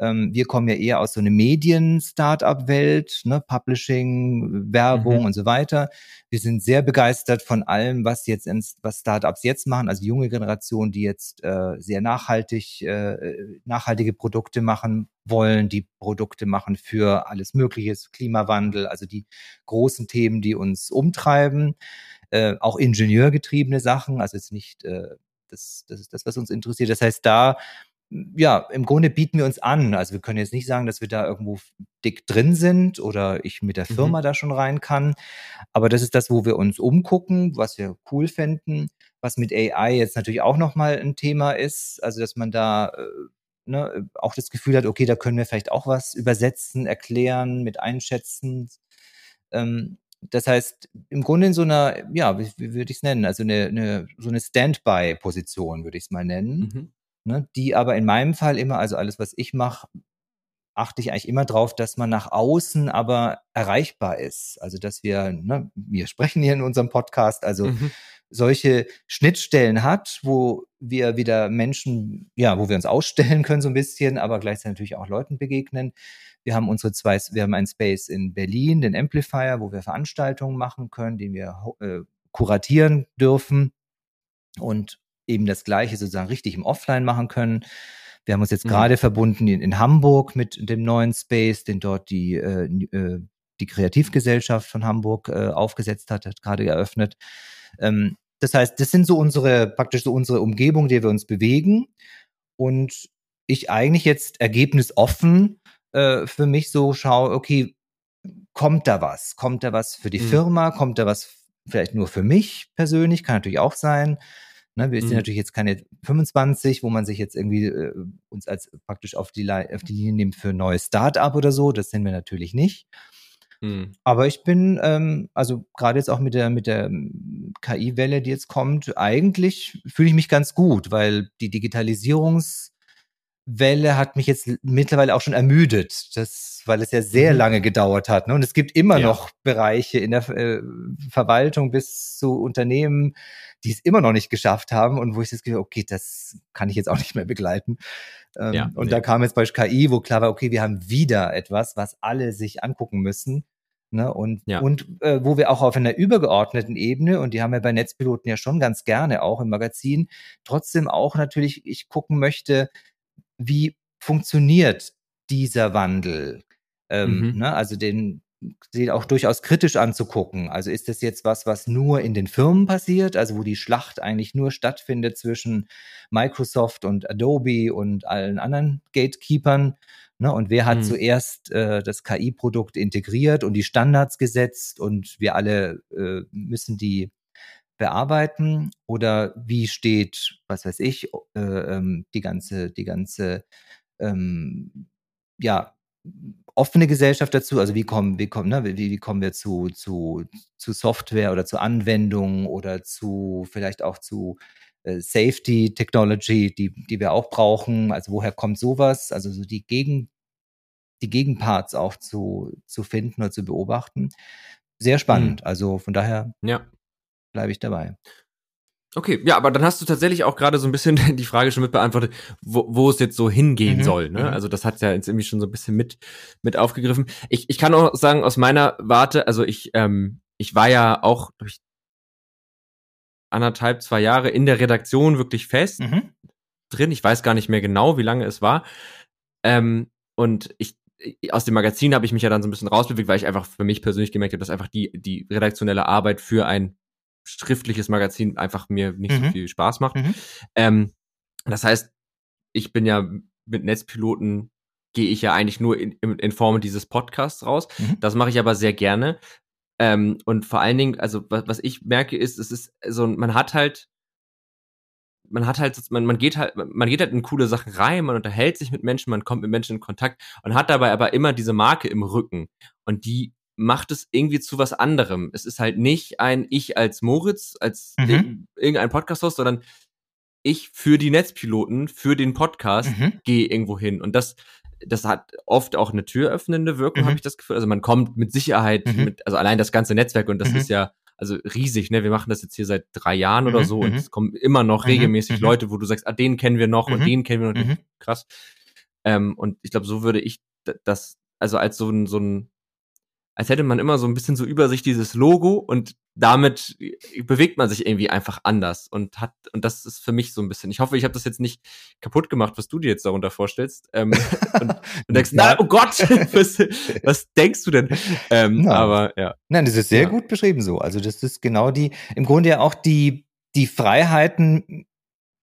Ähm, wir kommen ja eher aus so einer Medien-Startup-Welt, ne, Publishing, Werbung mhm. und so weiter. Wir sind sehr begeistert von allem, was jetzt ins, was Startups jetzt machen, also junge Generation, die jetzt äh, sehr nachhaltig, äh, nachhaltige Produkte machen wollen, die Produkte machen für alles Mögliche, Klimawandel, also die großen Themen, die uns umtreiben, äh, auch ingenieurgetriebene Sachen, also jetzt nicht äh, das, das ist das, was uns interessiert. Das heißt, da ja, im Grunde bieten wir uns an. Also wir können jetzt nicht sagen, dass wir da irgendwo dick drin sind oder ich mit der mhm. Firma mhm. da schon rein kann. Aber das ist das, wo wir uns umgucken, was wir cool fänden, was mit AI jetzt natürlich auch nochmal ein Thema ist. Also dass man da äh, ne, auch das Gefühl hat, okay, da können wir vielleicht auch was übersetzen, erklären, mit einschätzen. Ähm, das heißt, im Grunde in so einer, ja, wie, wie würde ich es nennen? Also eine, eine, so eine Standby-Position würde ich es mal nennen. Mhm ne, die aber in meinem Fall immer, also alles, was ich mache, achte ich eigentlich immer drauf, dass man nach außen aber erreichbar ist. Also dass wir, ne, wir sprechen hier in unserem Podcast, also mhm. solche Schnittstellen hat, wo wir wieder Menschen, ja, wo wir uns ausstellen können so ein bisschen, aber gleichzeitig natürlich auch Leuten begegnen. Wir haben unsere zwei, wir haben einen Space in Berlin, den Amplifier, wo wir Veranstaltungen machen können, den wir äh, kuratieren dürfen und eben das Gleiche sozusagen richtig im Offline machen können. Wir haben uns jetzt mhm. gerade verbunden in, in, Hamburg mit dem neuen Space, den dort die, äh, äh, die Kreativgesellschaft von Hamburg äh, aufgesetzt hat, hat gerade eröffnet. Ähm, das heißt, das sind so unsere, praktisch so unsere Umgebung, die wir uns bewegen. Und ich eigentlich jetzt ergebnisoffen äh, für mich so schaue, okay, kommt da was? Kommt da was für die mhm. Firma? Kommt da was vielleicht nur für mich persönlich? Kann natürlich auch sein. Ne, wir sind mhm. natürlich jetzt keine 25, wo man sich jetzt irgendwie äh, uns als praktisch auf die, auf die Linie nimmt für ein neues Start-up oder so. Das sind wir natürlich nicht. Mhm. Aber ich bin, ähm, also gerade jetzt auch mit der, mit der KI-Welle, die jetzt kommt, eigentlich fühle ich mich ganz gut, weil die Digitalisierungs- Welle hat mich jetzt mittlerweile auch schon ermüdet, das, weil es ja sehr mhm. lange gedauert hat. Ne? Und es gibt immer ja. noch Bereiche in der äh, Verwaltung bis zu Unternehmen, die es immer noch nicht geschafft haben und wo ich das Gefühl, okay, das kann ich jetzt auch nicht mehr begleiten. Ähm, ja, und nee. da kam jetzt bei KI, wo klar war, okay, wir haben wieder etwas, was alle sich angucken müssen. Ne, und ja. und äh, wo wir auch auf einer übergeordneten Ebene, und die haben wir bei Netzpiloten ja schon ganz gerne auch im Magazin, trotzdem auch natürlich ich gucken möchte, wie funktioniert dieser Wandel? Ähm, mhm. ne, also den, sie auch durchaus kritisch anzugucken. Also ist das jetzt was, was nur in den Firmen passiert, also wo die Schlacht eigentlich nur stattfindet zwischen Microsoft und Adobe und allen anderen Gatekeepers? Ne? Und wer hat mhm. zuerst äh, das KI-Produkt integriert und die Standards gesetzt und wir alle äh, müssen die bearbeiten? Oder wie steht, was weiß ich, äh, ähm, die ganze, die ganze ähm, ja, offene Gesellschaft dazu? Also wie kommen, wie kommen, ne, wie, wie kommen wir zu, zu, zu Software oder zu Anwendungen oder zu vielleicht auch zu äh, Safety Technology, die, die wir auch brauchen? Also woher kommt sowas? Also so die Gegen, die Gegenparts auch zu, zu finden oder zu beobachten. Sehr spannend. Mhm. Also von daher ja. bleibe ich dabei. Okay, ja, aber dann hast du tatsächlich auch gerade so ein bisschen <laughs> die Frage schon mit beantwortet, wo, wo es jetzt so hingehen mhm, soll. Ne? Mhm. Also das hat ja jetzt irgendwie schon so ein bisschen mit mit aufgegriffen. Ich, ich kann auch sagen aus meiner Warte, also ich ähm, ich war ja auch durch anderthalb zwei Jahre in der Redaktion wirklich fest mhm. drin. Ich weiß gar nicht mehr genau, wie lange es war. Ähm, und ich aus dem Magazin habe ich mich ja dann so ein bisschen rausbewegt, weil ich einfach für mich persönlich gemerkt habe, dass einfach die die redaktionelle Arbeit für ein schriftliches Magazin einfach mir nicht mhm. so viel Spaß macht. Mhm. Ähm, das heißt, ich bin ja mit Netzpiloten gehe ich ja eigentlich nur in, in Form dieses Podcasts raus. Mhm. Das mache ich aber sehr gerne. Ähm, und vor allen Dingen, also was, was ich merke, ist, es ist so, man hat halt, man hat halt, man, man geht halt, man geht halt in coole Sachen rein, man unterhält sich mit Menschen, man kommt mit Menschen in Kontakt und hat dabei aber immer diese Marke im Rücken. Und die macht es irgendwie zu was anderem. Es ist halt nicht ein Ich als Moritz, als mhm. irgendein Podcast-Host, sondern ich für die Netzpiloten, für den Podcast mhm. gehe irgendwo hin. Und das, das hat oft auch eine türöffnende Wirkung, mhm. habe ich das Gefühl. Also man kommt mit Sicherheit, mhm. mit, also allein das ganze Netzwerk und das mhm. ist ja also riesig, ne? Wir machen das jetzt hier seit drei Jahren oder mhm. so und es kommen immer noch regelmäßig Leute, wo du sagst, ah, den kennen wir noch und den kennen wir noch. Krass. Ähm, und ich glaube, so würde ich das, also als so ein, so ein als hätte man immer so ein bisschen so über sich dieses Logo und damit bewegt man sich irgendwie einfach anders und hat und das ist für mich so ein bisschen. Ich hoffe, ich habe das jetzt nicht kaputt gemacht, was du dir jetzt darunter vorstellst. Ähm, und, <laughs> und denkst, na, oh Gott, <laughs> was, was denkst du denn? Ähm, aber ja. Nein, das ist sehr ja. gut beschrieben so. Also das ist genau die, im Grunde ja auch die die Freiheiten,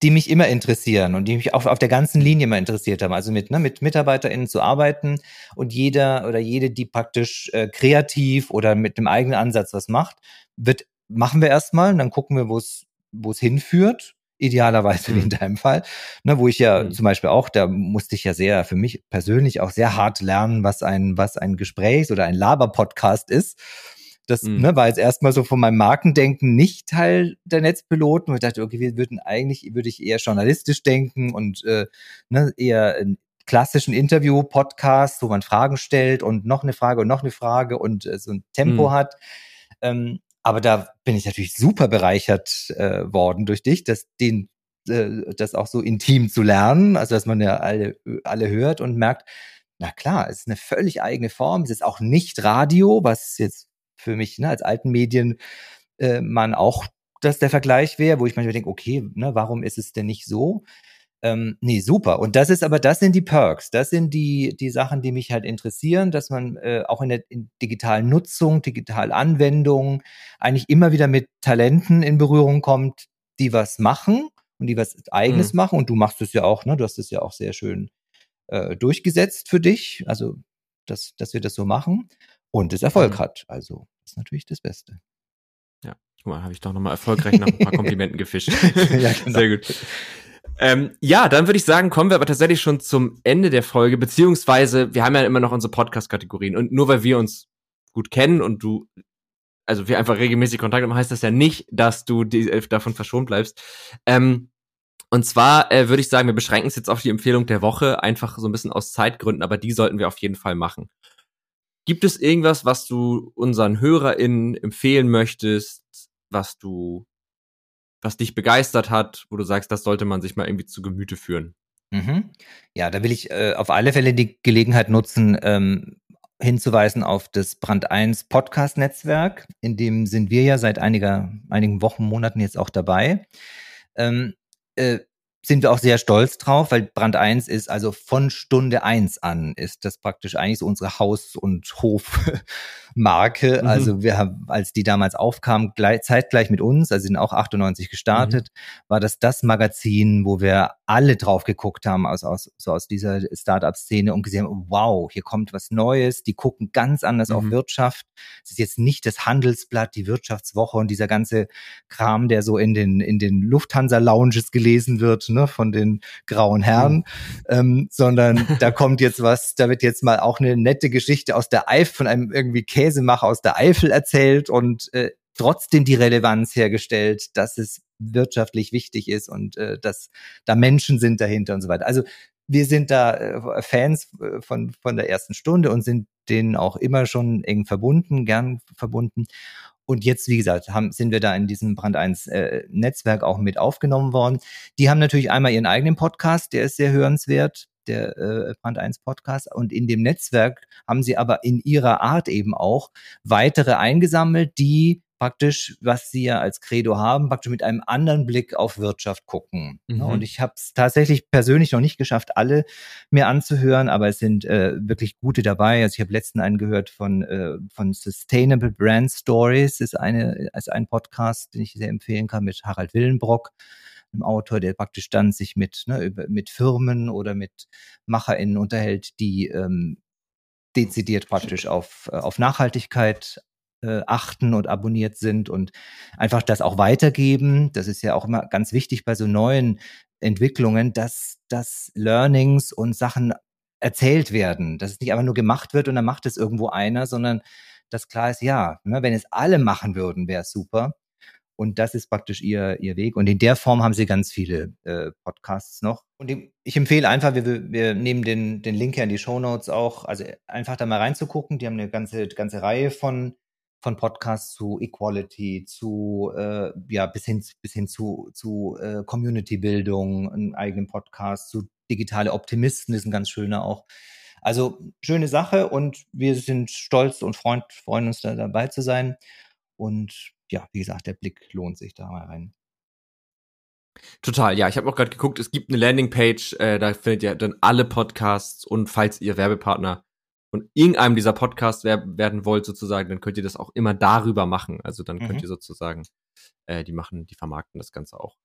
die mich immer interessieren und die mich auch auf der ganzen Linie immer interessiert haben. Also mit, ne, mit MitarbeiterInnen zu arbeiten und jeder oder jede, die praktisch äh, kreativ oder mit einem eigenen Ansatz was macht, wird, machen wir erstmal und dann gucken wir, wo es, wo es hinführt. Idealerweise wie in mhm. deinem Fall, ne, wo ich ja mhm. zum Beispiel auch, da musste ich ja sehr für mich persönlich auch sehr hart lernen, was ein, was ein Gesprächs- oder ein Laber-Podcast ist das mhm. ne, war jetzt erstmal so von meinem Markendenken nicht Teil der Netzpiloten. Und ich dachte, okay, wir würden eigentlich, würde ich eher journalistisch denken und äh, ne, eher klassischen Interview-Podcasts, wo man Fragen stellt und noch eine Frage und noch eine Frage und äh, so ein Tempo mhm. hat. Ähm, aber da bin ich natürlich super bereichert äh, worden durch dich, dass den äh, das auch so intim zu lernen, also dass man ja alle alle hört und merkt, na klar, es ist eine völlig eigene Form. Es ist auch nicht Radio, was jetzt für mich ne, als alten Medien äh, man auch dass der Vergleich wäre, wo ich manchmal denke, okay, ne, warum ist es denn nicht so? Ähm, nee, super. Und das ist aber, das sind die Perks. Das sind die, die Sachen, die mich halt interessieren, dass man äh, auch in der in digitalen Nutzung, digitalen Anwendung eigentlich immer wieder mit Talenten in Berührung kommt, die was machen und die was Eigenes mhm. machen. Und du machst es ja auch, ne? Du hast es ja auch sehr schön äh, durchgesetzt für dich. Also, dass, dass wir das so machen und es Erfolg mhm. hat. Also, das ist natürlich das Beste. Ja, guck mal, habe ich doch nochmal erfolgreich nach ein paar <laughs> Komplimenten gefischt. <laughs> ja, genau. Sehr gut. Ähm, ja, dann würde ich sagen, kommen wir aber tatsächlich schon zum Ende der Folge, beziehungsweise wir haben ja immer noch unsere Podcast-Kategorien und nur weil wir uns gut kennen und du, also wir einfach regelmäßig Kontakt haben, heißt das ja nicht, dass du die, äh, davon verschont bleibst. Ähm, und zwar äh, würde ich sagen, wir beschränken es jetzt auf die Empfehlung der Woche, einfach so ein bisschen aus Zeitgründen, aber die sollten wir auf jeden Fall machen. Gibt es irgendwas, was du unseren HörerInnen empfehlen möchtest, was du was dich begeistert hat, wo du sagst, das sollte man sich mal irgendwie zu Gemüte führen? Mhm. Ja, da will ich äh, auf alle Fälle die Gelegenheit nutzen, ähm, hinzuweisen auf das Brand 1 Podcast Netzwerk. In dem sind wir ja seit einiger, einigen Wochen, Monaten jetzt auch dabei. Ähm, äh, sind wir auch sehr stolz drauf, weil Brand 1 ist also von Stunde 1 an ist das praktisch eigentlich so unsere Haus- und Hofmarke. Mhm. Also wir haben, als die damals aufkam, gleich, zeitgleich mit uns, also sind auch 98 gestartet, mhm. war das das Magazin, wo wir alle drauf geguckt haben aus, aus, so aus dieser Startup-Szene und gesehen haben, wow, hier kommt was Neues, die gucken ganz anders mhm. auf Wirtschaft. Es ist jetzt nicht das Handelsblatt, die Wirtschaftswoche und dieser ganze Kram, der so in den, in den Lufthansa-Lounges gelesen wird, ne, von den grauen Herren, mhm. ähm, sondern <laughs> da kommt jetzt was, da wird jetzt mal auch eine nette Geschichte aus der Eifel, von einem irgendwie Käsemacher aus der Eifel erzählt und äh, trotzdem die Relevanz hergestellt, dass es wirtschaftlich wichtig ist und äh, dass da Menschen sind dahinter und so weiter. Also wir sind da äh, Fans äh, von, von der ersten Stunde und sind denen auch immer schon eng verbunden, gern verbunden. Und jetzt, wie gesagt, haben, sind wir da in diesem Brand 1 äh, Netzwerk auch mit aufgenommen worden. Die haben natürlich einmal ihren eigenen Podcast, der ist sehr hörenswert, der äh, Brand 1 Podcast. Und in dem Netzwerk haben sie aber in ihrer Art eben auch weitere eingesammelt, die praktisch, was sie ja als Credo haben, praktisch mit einem anderen Blick auf Wirtschaft gucken. Mhm. Und ich habe es tatsächlich persönlich noch nicht geschafft, alle mir anzuhören, aber es sind äh, wirklich gute dabei. Also ich habe letzten einen gehört von von, äh, von Sustainable Brand Stories, ist eine ist ein Podcast, den ich sehr empfehlen kann mit Harald Willenbrock einem Autor, der praktisch dann sich mit, ne, mit Firmen oder mit MacherInnen unterhält, die ähm, dezidiert praktisch auf, äh, auf Nachhaltigkeit äh, achten und abonniert sind und einfach das auch weitergeben. Das ist ja auch immer ganz wichtig bei so neuen Entwicklungen, dass, dass Learnings und Sachen erzählt werden, dass es nicht einfach nur gemacht wird und dann macht es irgendwo einer, sondern dass klar ist, ja, ne, wenn es alle machen würden, wäre es super. Und das ist praktisch ihr, ihr Weg. Und in der Form haben sie ganz viele äh, Podcasts noch. Und ich empfehle einfach, wir, wir nehmen den, den Link hier in die Show Notes auch, also einfach da mal reinzugucken. Die haben eine ganze, ganze Reihe von von Podcasts zu Equality, zu äh, ja bis hin bis hin zu zu äh, Community-Bildung, einen eigenen Podcast, zu digitale Optimisten ist ein ganz schöner auch. Also schöne Sache und wir sind stolz und freund, freuen uns da dabei zu sein. Und ja, wie gesagt, der Blick lohnt sich da mal rein. Total, ja. Ich habe auch gerade geguckt, es gibt eine Landingpage, äh, da findet ihr dann alle Podcasts und falls ihr Werbepartner von irgendeinem dieser Podcasts wer werden wollt, sozusagen, dann könnt ihr das auch immer darüber machen. Also dann könnt mhm. ihr sozusagen, äh, die machen, die vermarkten das Ganze auch.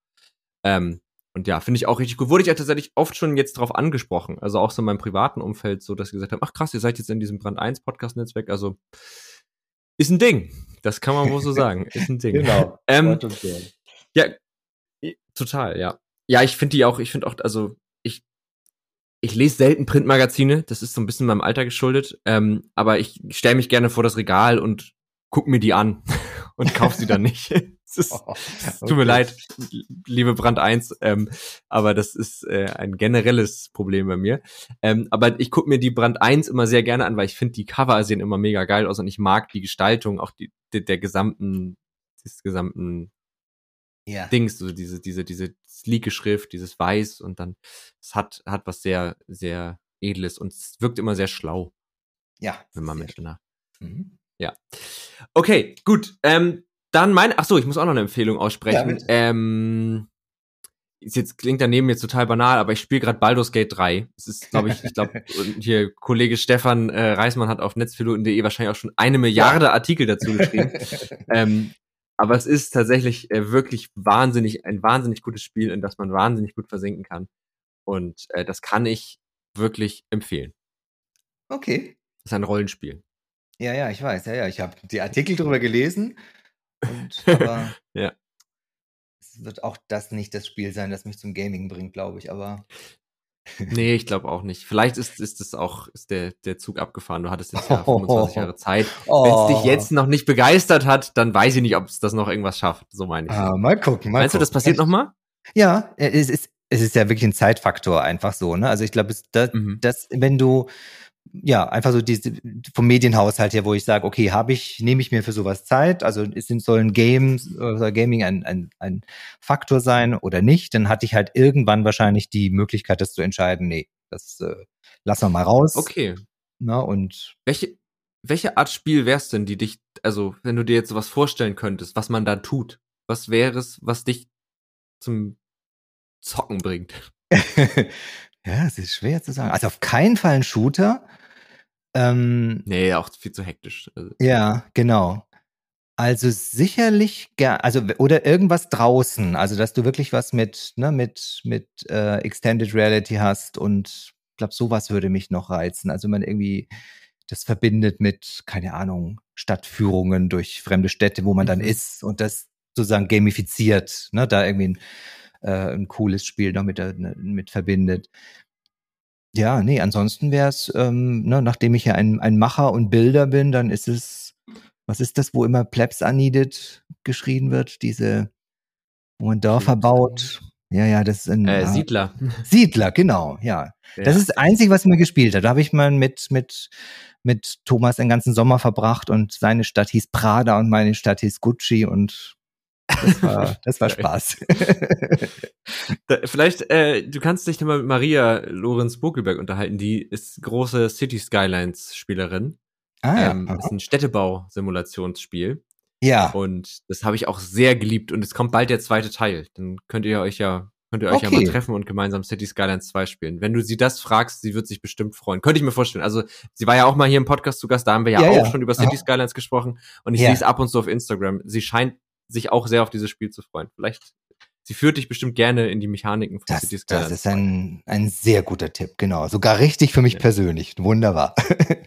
Ähm, und ja, finde ich auch richtig gut. Wurde ich ja tatsächlich oft schon jetzt drauf angesprochen. Also auch so in meinem privaten Umfeld, so dass sie gesagt haben, ach krass, ihr seid jetzt in diesem Brand 1 Podcast-Netzwerk. Also ist ein Ding. Das kann man wohl so sagen. <laughs> Ist ein Ding. genau. ähm, ja, total, ja. Ja, ich finde die auch, ich finde auch, also ich lese selten Printmagazine, das ist so ein bisschen meinem Alter geschuldet, ähm, aber ich stelle mich gerne vor das Regal und guck mir die an <laughs> und kauf sie dann <laughs> nicht. ist, oh, okay. Tut mir leid, liebe Brand 1, ähm, aber das ist äh, ein generelles Problem bei mir. Ähm, aber ich gucke mir die Brand 1 immer sehr gerne an, weil ich finde, die Cover sehen immer mega geil aus und ich mag die Gestaltung, auch die, die der gesamten, des gesamten ja. Dings, so diese, diese, diese sleeke Schrift, dieses Weiß und dann, es hat, hat was sehr, sehr Edles und es wirkt immer sehr schlau. Ja. Wenn man möchte nach. Mhm. Ja. Okay, gut. Ähm, dann mein, ach so, ich muss auch noch eine Empfehlung aussprechen. Ja, ähm, ist jetzt klingt daneben jetzt total banal, aber ich spiele gerade Baldur's Gate 3. Es ist, glaube ich, ich glaube, <laughs> hier Kollege Stefan äh, Reismann hat auf netzpiloten.de wahrscheinlich auch schon eine Milliarde. Artikel dazu geschrieben. <laughs> ähm, aber es ist tatsächlich äh, wirklich wahnsinnig, ein wahnsinnig gutes Spiel, in das man wahnsinnig gut versinken kann. Und äh, das kann ich wirklich empfehlen. Okay. Das ist ein Rollenspiel. Ja, ja, ich weiß. Ja, ja, ich habe die Artikel drüber gelesen. Und, aber <laughs> ja. es wird auch das nicht das Spiel sein, das mich zum Gaming bringt, glaube ich. Aber <laughs> nee, <laughs> ich glaube auch nicht. Vielleicht ist, ist es auch, ist der, der Zug abgefahren. Du hattest jetzt ja 25 Jahre Zeit. Oh. Wenn es dich jetzt noch nicht begeistert hat, dann weiß ich nicht, ob es das noch irgendwas schafft. So meine ich. Ah, mal gucken. Mal Meinst gucken. du, das passiert nochmal? Ja, es ist, es ist ja wirklich ein Zeitfaktor einfach so, ne? Also ich glaube, das, mhm. das, wenn du ja, einfach so diese vom Medienhaushalt her, wo ich sage, okay, habe ich, nehme ich mir für sowas Zeit? Also sind, sollen Games, soll Gaming ein, ein, ein Faktor sein oder nicht? Dann hatte ich halt irgendwann wahrscheinlich die Möglichkeit, das zu entscheiden, nee, das äh, lassen wir mal raus. Okay. Na, und welche, welche Art Spiel wär's denn, die dich, also wenn du dir jetzt sowas vorstellen könntest, was man da tut, was wäre es, was dich zum Zocken bringt? <laughs> ja, es ist schwer zu sagen. Also auf keinen Fall ein Shooter. Ähm, nee, auch viel zu hektisch. Also, ja, genau. Also sicherlich, also oder irgendwas draußen, also dass du wirklich was mit, ne, mit, mit äh, Extended Reality hast und ich glaube, sowas würde mich noch reizen. Also man irgendwie das verbindet mit, keine Ahnung, Stadtführungen durch fremde Städte, wo man dann mhm. ist und das sozusagen gamifiziert, ne, da irgendwie ein, äh, ein cooles Spiel noch mit, ne, mit verbindet. Ja, nee, ansonsten wäre es, ähm, ne, nachdem ich ja ein, ein Macher und Bilder bin, dann ist es, was ist das, wo immer Plebs Unneeded geschrien wird? Diese, wo man Dörfer baut. Ja, ja, das ist ein äh, Siedler. <laughs> Siedler, genau, ja. ja. Das ist das Einzige, was mir gespielt hat. Da habe ich mal mit, mit, mit Thomas den ganzen Sommer verbracht und seine Stadt hieß Prada und meine Stadt hieß Gucci und das war, <laughs> das war Spaß. <laughs> da, vielleicht, äh, du kannst dich mal mit Maria Lorenz Buckelberg unterhalten. Die ist große City Skylines Spielerin. Ah, ja. Ähm, ist ein Städtebau-Simulationsspiel. Ja. Und das habe ich auch sehr geliebt. Und es kommt bald der zweite Teil. Dann könnt ihr euch ja Könnt ihr euch okay. ja mal treffen und gemeinsam City Skylines 2 spielen. Wenn du sie das fragst, sie wird sich bestimmt freuen. Könnte ich mir vorstellen. Also, sie war ja auch mal hier im Podcast zu Gast, da haben wir ja, ja auch ja. schon über City Skylines gesprochen und ich ja. sehe es ab und zu auf Instagram. Sie scheint sich auch sehr auf dieses Spiel zu freuen. Vielleicht, sie führt dich bestimmt gerne in die Mechaniken von das, City Skylines. Das ist ein, ein sehr guter Tipp, genau. Sogar richtig für mich ja. persönlich. Wunderbar. <laughs>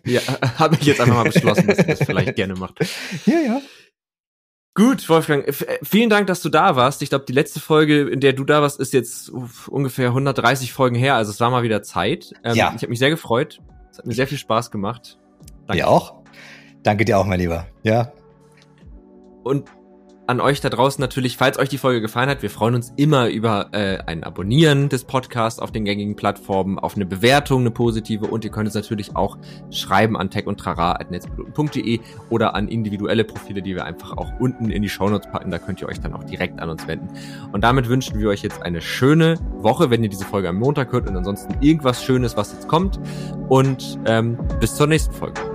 Ja, <laughs> habe ich jetzt einfach mal beschlossen, dass sie das vielleicht <laughs> gerne macht. Ja, ja. Gut, Wolfgang, äh, vielen Dank, dass du da warst. Ich glaube, die letzte Folge, in der du da warst, ist jetzt ungefähr 130 Folgen her. Also es war mal wieder Zeit. Ähm, ja. Ich habe mich sehr gefreut. Es hat mir sehr viel Spaß gemacht. Danke. Dir auch. Danke dir auch, mein Lieber. Ja. Und an euch da draußen natürlich, falls euch die Folge gefallen hat, wir freuen uns immer über äh, ein Abonnieren des Podcasts auf den gängigen Plattformen, auf eine Bewertung, eine positive und ihr könnt es natürlich auch schreiben an tech und trara.netzpiloten.de oder an individuelle Profile, die wir einfach auch unten in die Shownotes packen, da könnt ihr euch dann auch direkt an uns wenden. Und damit wünschen wir euch jetzt eine schöne Woche, wenn ihr diese Folge am Montag hört und ansonsten irgendwas Schönes, was jetzt kommt und ähm, bis zur nächsten Folge.